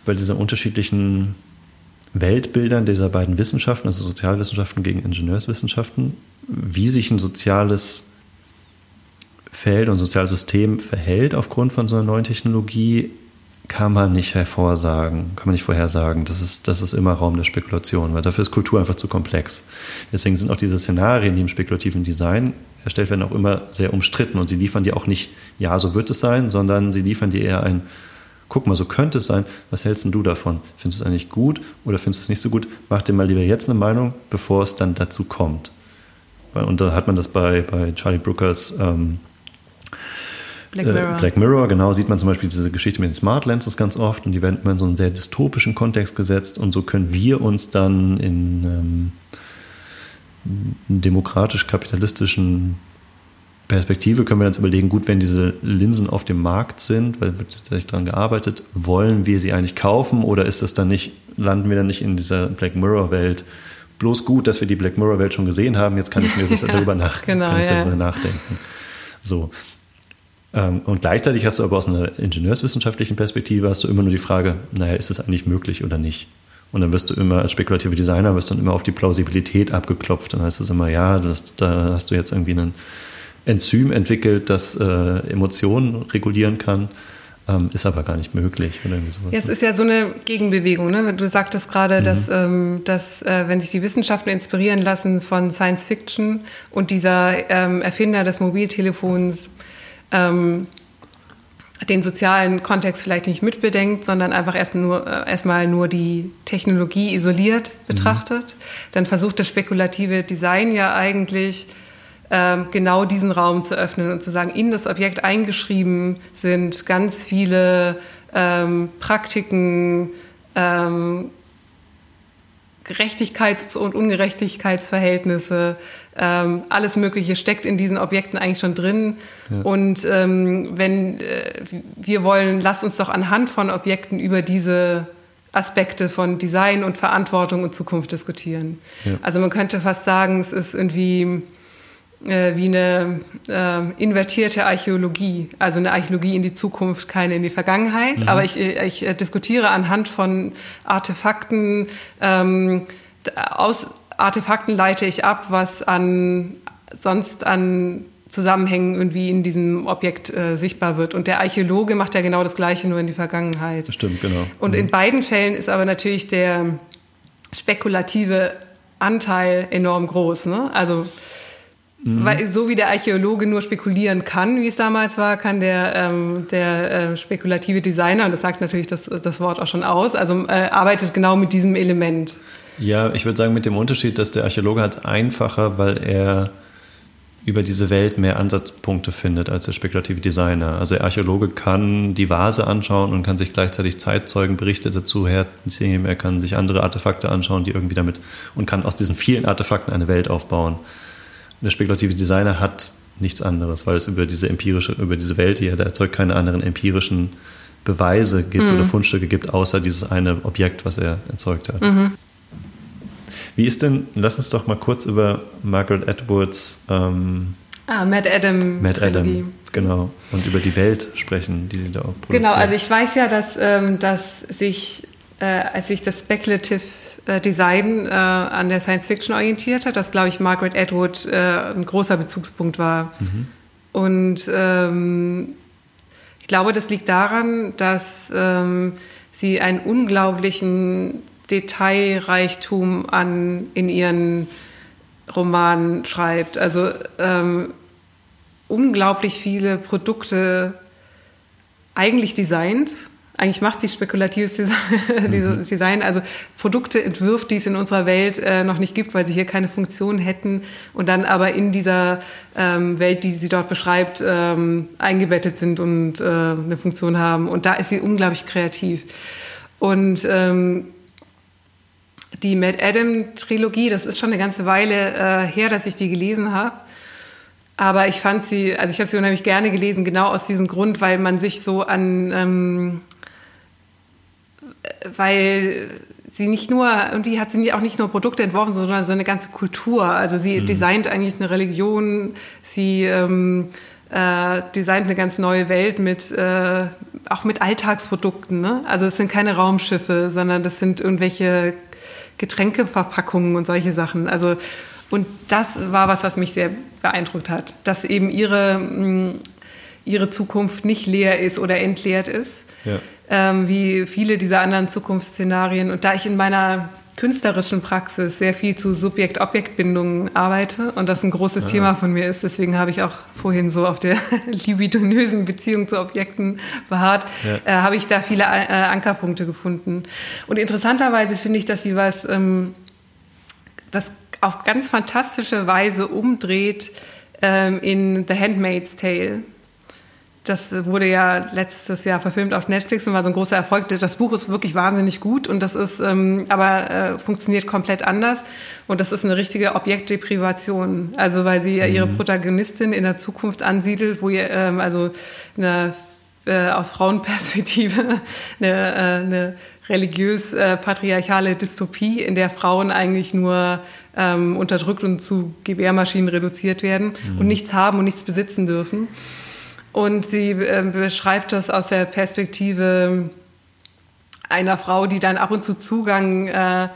bei dieser unterschiedlichen Weltbildern dieser beiden Wissenschaften, also Sozialwissenschaften gegen Ingenieurswissenschaften, wie sich ein soziales Feld und Sozialsystem verhält aufgrund von so einer neuen Technologie, kann man nicht hervorsagen, kann man nicht vorhersagen. Das ist, das ist immer Raum der Spekulation, weil dafür ist Kultur einfach zu komplex. Deswegen sind auch diese Szenarien, die im spekulativen Design erstellt werden, auch immer sehr umstritten und sie liefern dir auch nicht, ja, so wird es sein, sondern sie liefern dir eher ein, guck mal, so könnte es sein, was hältst du davon? Findest du es eigentlich gut oder findest du es nicht so gut? Mach dir mal lieber jetzt eine Meinung, bevor es dann dazu kommt. Und da hat man das bei, bei Charlie Brookers ähm, Black äh, Mirror. Äh, Black Mirror, genau, sieht man zum Beispiel diese Geschichte mit den Smart Lenses ganz oft und die werden immer in so einen sehr dystopischen Kontext gesetzt und so können wir uns dann in ähm, demokratisch-kapitalistischen Perspektive können wir uns überlegen, gut, wenn diese Linsen auf dem Markt sind, weil wird tatsächlich daran gearbeitet, wollen wir sie eigentlich kaufen oder ist das dann nicht, landen wir dann nicht in dieser Black Mirror-Welt? Bloß gut, dass wir die Black Mirror-Welt schon gesehen haben, jetzt kann ich mir [laughs] ja, darüber, nach, genau, kann ich ja. darüber nachdenken. So. Ähm, und gleichzeitig hast du aber aus einer ingenieurswissenschaftlichen Perspektive hast du immer nur die Frage, naja, ist es eigentlich möglich oder nicht? Und dann wirst du immer als spekulative Designer wirst dann immer auf die Plausibilität abgeklopft. Dann heißt es immer, ja, das, da hast du jetzt irgendwie ein Enzym entwickelt, das äh, Emotionen regulieren kann. ähm, ist aber gar nicht möglich oder irgendwie sowas. Ja, es ist ja so eine Gegenbewegung. Ne? Du sagtest gerade, mhm. dass, ähm, dass äh, wenn sich die Wissenschaften inspirieren lassen von Science Fiction und dieser ähm, Erfinder des Mobiltelefons ähm, den sozialen Kontext vielleicht nicht mitbedenkt, sondern einfach erst nur, äh, erstmal nur die Technologie isoliert mhm. betrachtet, mhm. dann versucht das spekulative Design ja eigentlich ähm, genau diesen Raum zu öffnen und zu sagen, in das Objekt eingeschrieben sind ganz viele ähm, Praktiken, ähm, Gerechtigkeits- und Ungerechtigkeitsverhältnisse, ähm, alles Mögliche steckt in diesen Objekten eigentlich schon drin. Ja. Und ähm, wenn äh, wir wollen, lasst uns doch anhand von Objekten über diese Aspekte von Design und Verantwortung und Zukunft diskutieren. Ja. Also man könnte fast sagen, es ist irgendwie äh, wie eine äh, invertierte Archäologie, also eine Archäologie in die Zukunft, keine in die Vergangenheit. Mhm. Aber ich, ich äh, diskutiere anhand von Artefakten. Ähm, aus Artefakten leite ich ab, was an sonst an Zusammenhängen irgendwie in diesem Objekt äh, sichtbar wird. Und der Archäologe macht ja genau das Gleiche, nur in die Vergangenheit. Das stimmt, genau. Und mhm. in beiden Fällen ist aber natürlich der spekulative Anteil enorm groß. Ne? Also Mhm. Weil so wie der Archäologe nur spekulieren kann, wie es damals war, kann der, ähm, der äh, spekulative Designer, und das sagt natürlich das, das Wort auch schon aus, also äh, arbeitet genau mit diesem Element. Ja, ich würde sagen mit dem Unterschied, dass der Archäologe hat es einfacher, weil er über diese Welt mehr Ansatzpunkte findet als der spekulative Designer. Also der Archäologe kann die Vase anschauen und kann sich gleichzeitig Zeitzeugenberichte dazu herziehen. Er kann sich andere Artefakte anschauen, die irgendwie damit und kann aus diesen vielen Artefakten eine Welt aufbauen der spekulative Designer hat nichts anderes, weil es über diese empirische, über diese Welt hier, der erzeugt keine anderen empirischen Beweise gibt mhm. oder Fundstücke gibt, außer dieses eine Objekt, was er erzeugt hat. Mhm. Wie ist denn, lass uns doch mal kurz über Margaret Atwoods ähm, Ah, Matt Adam. Matt Adam, genau. Und über die Welt sprechen, die sie da auch produziert. Genau, also ich weiß ja, dass, ähm, dass sich, äh, als sich das Speculative äh, Design äh, an der Science Fiction orientiert hat, dass, glaube ich, Margaret Atwood äh, ein großer Bezugspunkt war. Mhm. Und ähm, ich glaube, das liegt daran, dass ähm, sie einen unglaublichen Detailreichtum an, in ihren Romanen schreibt. Also ähm, unglaublich viele Produkte eigentlich designt eigentlich macht sie spekulatives [laughs] mhm. Design, also Produkte entwirft, die es in unserer Welt äh, noch nicht gibt, weil sie hier keine Funktion hätten und dann aber in dieser ähm, Welt, die sie dort beschreibt, ähm, eingebettet sind und äh, eine Funktion haben. Und da ist sie unglaublich kreativ. Und ähm, die Matt Adam Trilogie, das ist schon eine ganze Weile äh, her, dass ich die gelesen habe. Aber ich fand sie, also ich habe sie unheimlich gerne gelesen, genau aus diesem Grund, weil man sich so an ähm, weil sie nicht nur, irgendwie hat sie auch nicht nur Produkte entworfen, sondern so eine ganze Kultur. Also sie mhm. designt eigentlich eine Religion, sie ähm, äh, designt eine ganz neue Welt mit, äh, auch mit Alltagsprodukten. Ne? Also es sind keine Raumschiffe, sondern das sind irgendwelche Getränkeverpackungen und solche Sachen. Also und das war was, was mich sehr beeindruckt hat, dass eben ihre, mh, ihre Zukunft nicht leer ist oder entleert ist. Ja ähm, wie viele dieser anderen Zukunftsszenarien. Und da ich in meiner künstlerischen Praxis sehr viel zu Subjekt-Objekt-Bindungen arbeite und das ein großes ja. Thema von mir ist. Deswegen habe ich auch vorhin so auf der [laughs] libidonösen Beziehung zu Objekten beharrt, ja. äh, habe ich da viele äh, Ankerpunkte gefunden. Und interessanterweise finde ich, dass sie was, ähm, das auf ganz fantastische Weise umdreht ähm, in The Handmaid's Tale. Das wurde ja letztes Jahr verfilmt auf Netflix und war so ein großer Erfolg. Das Buch ist wirklich wahnsinnig gut und das ist ähm, aber äh, funktioniert komplett anders und das ist eine richtige Objektdeprivation. Also weil sie ja ihre mhm. Protagonistin in der Zukunft ansiedelt, wo ihr ähm, also eine äh, aus Frauenperspektive [laughs] eine, äh, eine religiös äh, patriarchale Dystopie, in der Frauen eigentlich nur ähm, unterdrückt und zu Gebärmaschinen reduziert werden mhm. und nichts haben und nichts besitzen dürfen. Und sie äh, beschreibt das aus der Perspektive einer Frau, die dann ab und zu Zugang äh,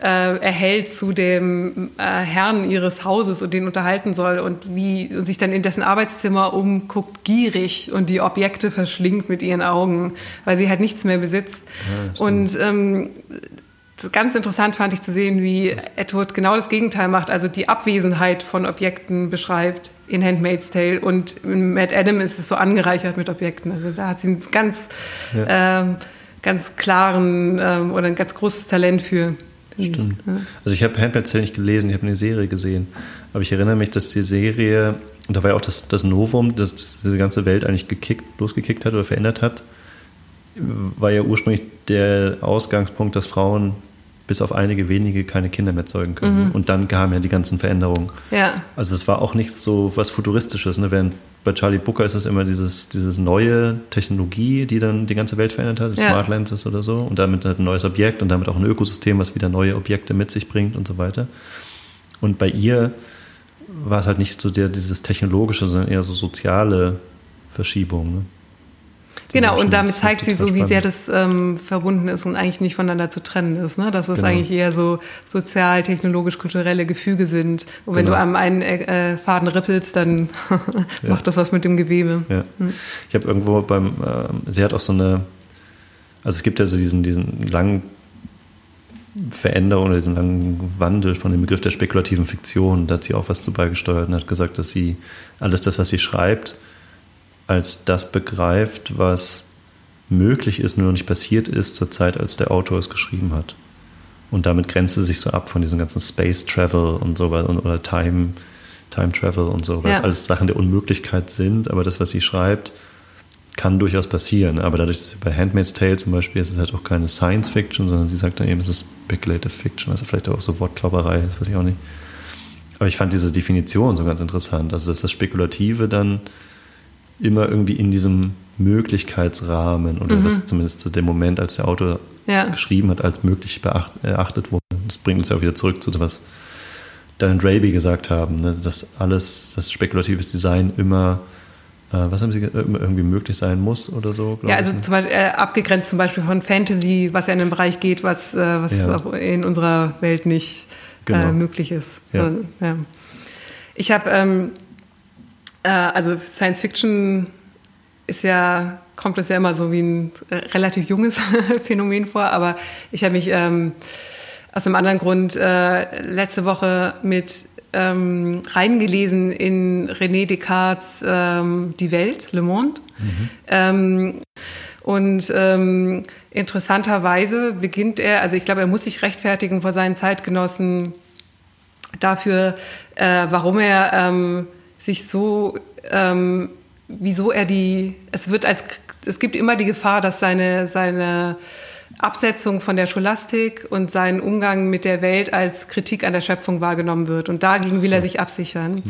äh, erhält zu dem äh, Herrn ihres Hauses und den unterhalten soll und wie und sich dann in dessen Arbeitszimmer umguckt, gierig und die Objekte verschlingt mit ihren Augen, weil sie halt nichts mehr besitzt. Ja, und ähm, ganz interessant fand ich zu sehen, wie Edward genau das Gegenteil macht, also die Abwesenheit von Objekten beschreibt in Handmaid's Tale und in Matt Adam ist es so angereichert mit Objekten. Also da hat sie einen ganz, ja. ähm, ganz klaren ähm, oder ein ganz großes Talent für. Stimmt. Ja. Also ich habe Handmaid's Tale nicht gelesen, ich habe eine Serie gesehen. Aber ich erinnere mich, dass die Serie, und da war ja auch das, das Novum, dass diese ganze Welt eigentlich gekickt, losgekickt hat oder verändert hat, war ja ursprünglich der Ausgangspunkt, dass Frauen bis auf einige wenige keine Kinder mehr zeugen können. Mhm. Und dann kamen ja die ganzen Veränderungen. Ja. Also es war auch nicht so was Futuristisches. Ne? Während bei Charlie Booker ist es immer dieses, dieses neue Technologie, die dann die ganze Welt verändert hat, ja. Smart Lenses oder so, und damit halt ein neues Objekt und damit auch ein Ökosystem, was wieder neue Objekte mit sich bringt und so weiter. Und bei ihr war es halt nicht so sehr dieses technologische, sondern eher so soziale Verschiebung. Ne? Genau, und damit zeigt sie so, wie sehr das ähm, verbunden ist und eigentlich nicht voneinander zu trennen ist. Ne? Dass es genau. eigentlich eher so sozial, technologisch, kulturelle Gefüge sind. Und wenn genau. du am einen äh, Faden rippelst, dann [laughs] ja. macht das was mit dem Gewebe. Ja. Hm. Ich habe irgendwo beim, äh, sie hat auch so eine, also es gibt ja so diesen, diesen langen Veränderung oder diesen langen Wandel von dem Begriff der spekulativen Fiktion. Da hat sie auch was zu beigesteuert und hat gesagt, dass sie alles das, was sie schreibt, als das begreift, was möglich ist, nur noch nicht passiert ist zur Zeit, als der Autor es geschrieben hat. Und damit grenzt sie sich so ab von diesem ganzen Space Travel und so oder Time, Time Travel und so, weil ja. es alles Sachen der Unmöglichkeit sind, aber das, was sie schreibt, kann durchaus passieren. Aber dadurch, dass sie bei Handmaid's Tale zum Beispiel ist, ist es halt auch keine Science Fiction, sondern sie sagt dann eben, es ist Speculative Fiction, also vielleicht auch so Wortklauberei, das weiß ich auch nicht. Aber ich fand diese Definition so ganz interessant, also dass das Spekulative dann immer irgendwie in diesem Möglichkeitsrahmen oder mhm. das zumindest zu dem Moment, als der Autor ja. geschrieben hat, als möglich erachtet wurde. Das bringt uns ja auch wieder zurück zu dem, was Dan und Raby gesagt haben, ne? dass alles, das spekulatives Design immer äh, was haben Sie irgendwie möglich sein muss oder so? Ja, also zum Beispiel, äh, abgegrenzt zum Beispiel von Fantasy, was ja in einem Bereich geht, was, äh, was ja. in unserer Welt nicht äh, genau. möglich ist. Ja. ja. Ich habe ähm, äh, also Science Fiction ist ja, kommt das ja immer so wie ein relativ junges [laughs] Phänomen vor, aber ich habe mich ähm, aus einem anderen Grund äh, letzte Woche mit ähm, reingelesen in René Descartes ähm, Die Welt, Le Monde. Mhm. Ähm, und ähm, interessanterweise beginnt er, also ich glaube, er muss sich rechtfertigen vor seinen Zeitgenossen dafür, äh, warum er ähm, sich so, ähm, wieso er die, es wird als, es gibt immer die Gefahr, dass seine, seine Absetzung von der Scholastik und sein Umgang mit der Welt als Kritik an der Schöpfung wahrgenommen wird. Und dagegen will er sich absichern. Mhm.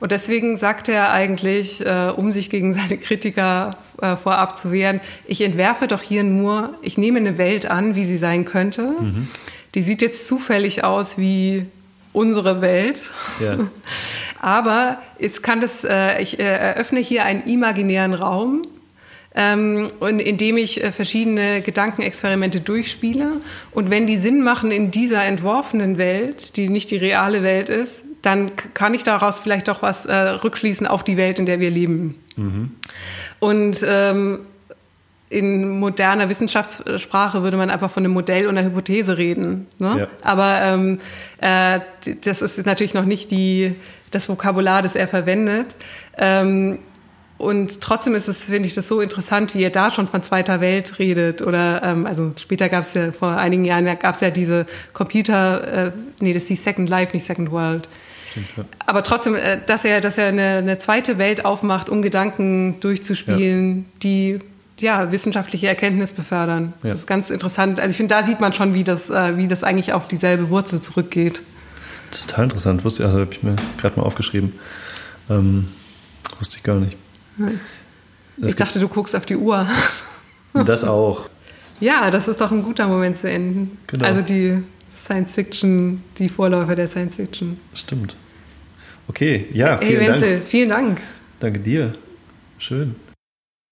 Und deswegen sagt er eigentlich, äh, um sich gegen seine Kritiker äh, vorab zu wehren, ich entwerfe doch hier nur, ich nehme eine Welt an, wie sie sein könnte. Mhm. Die sieht jetzt zufällig aus wie unsere Welt. Ja. [laughs] Aber es kann das, äh, ich äh, eröffne hier einen imaginären Raum, ähm, und indem ich äh, verschiedene Gedankenexperimente durchspiele. Und wenn die Sinn machen in dieser entworfenen Welt, die nicht die reale Welt ist, dann kann ich daraus vielleicht doch was äh, rückschließen auf die Welt, in der wir leben. Mhm. Und ähm, in moderner Wissenschaftssprache würde man einfach von einem Modell und einer Hypothese reden. Ne? Ja. Aber ähm, äh, das ist natürlich noch nicht die, das Vokabular, das er verwendet. Ähm, und trotzdem ist es, finde ich, das so interessant, wie er da schon von zweiter Welt redet. Oder ähm, also später gab es ja vor einigen Jahren gab es ja diese Computer, äh, nee, das hieß Second Life, nicht Second World. Aber trotzdem, äh, dass er, dass er eine, eine zweite Welt aufmacht, um Gedanken durchzuspielen, ja. die ja, wissenschaftliche Erkenntnis befördern. Ja. Das ist ganz interessant. Also ich finde, da sieht man schon, wie das, äh, wie das eigentlich auf dieselbe Wurzel zurückgeht. Total interessant. Wusste, also habe ich mir gerade mal aufgeschrieben. Ähm, wusste ich gar nicht. Ich dachte, du guckst auf die Uhr. [laughs] Das auch. Ja, das ist doch ein guter Moment zu enden. Genau. Also die Science Fiction, die Vorläufer der Science Fiction. Stimmt. Okay, ja, vielen hey, Wenzel, Dank. vielen Dank. Danke dir. Schön.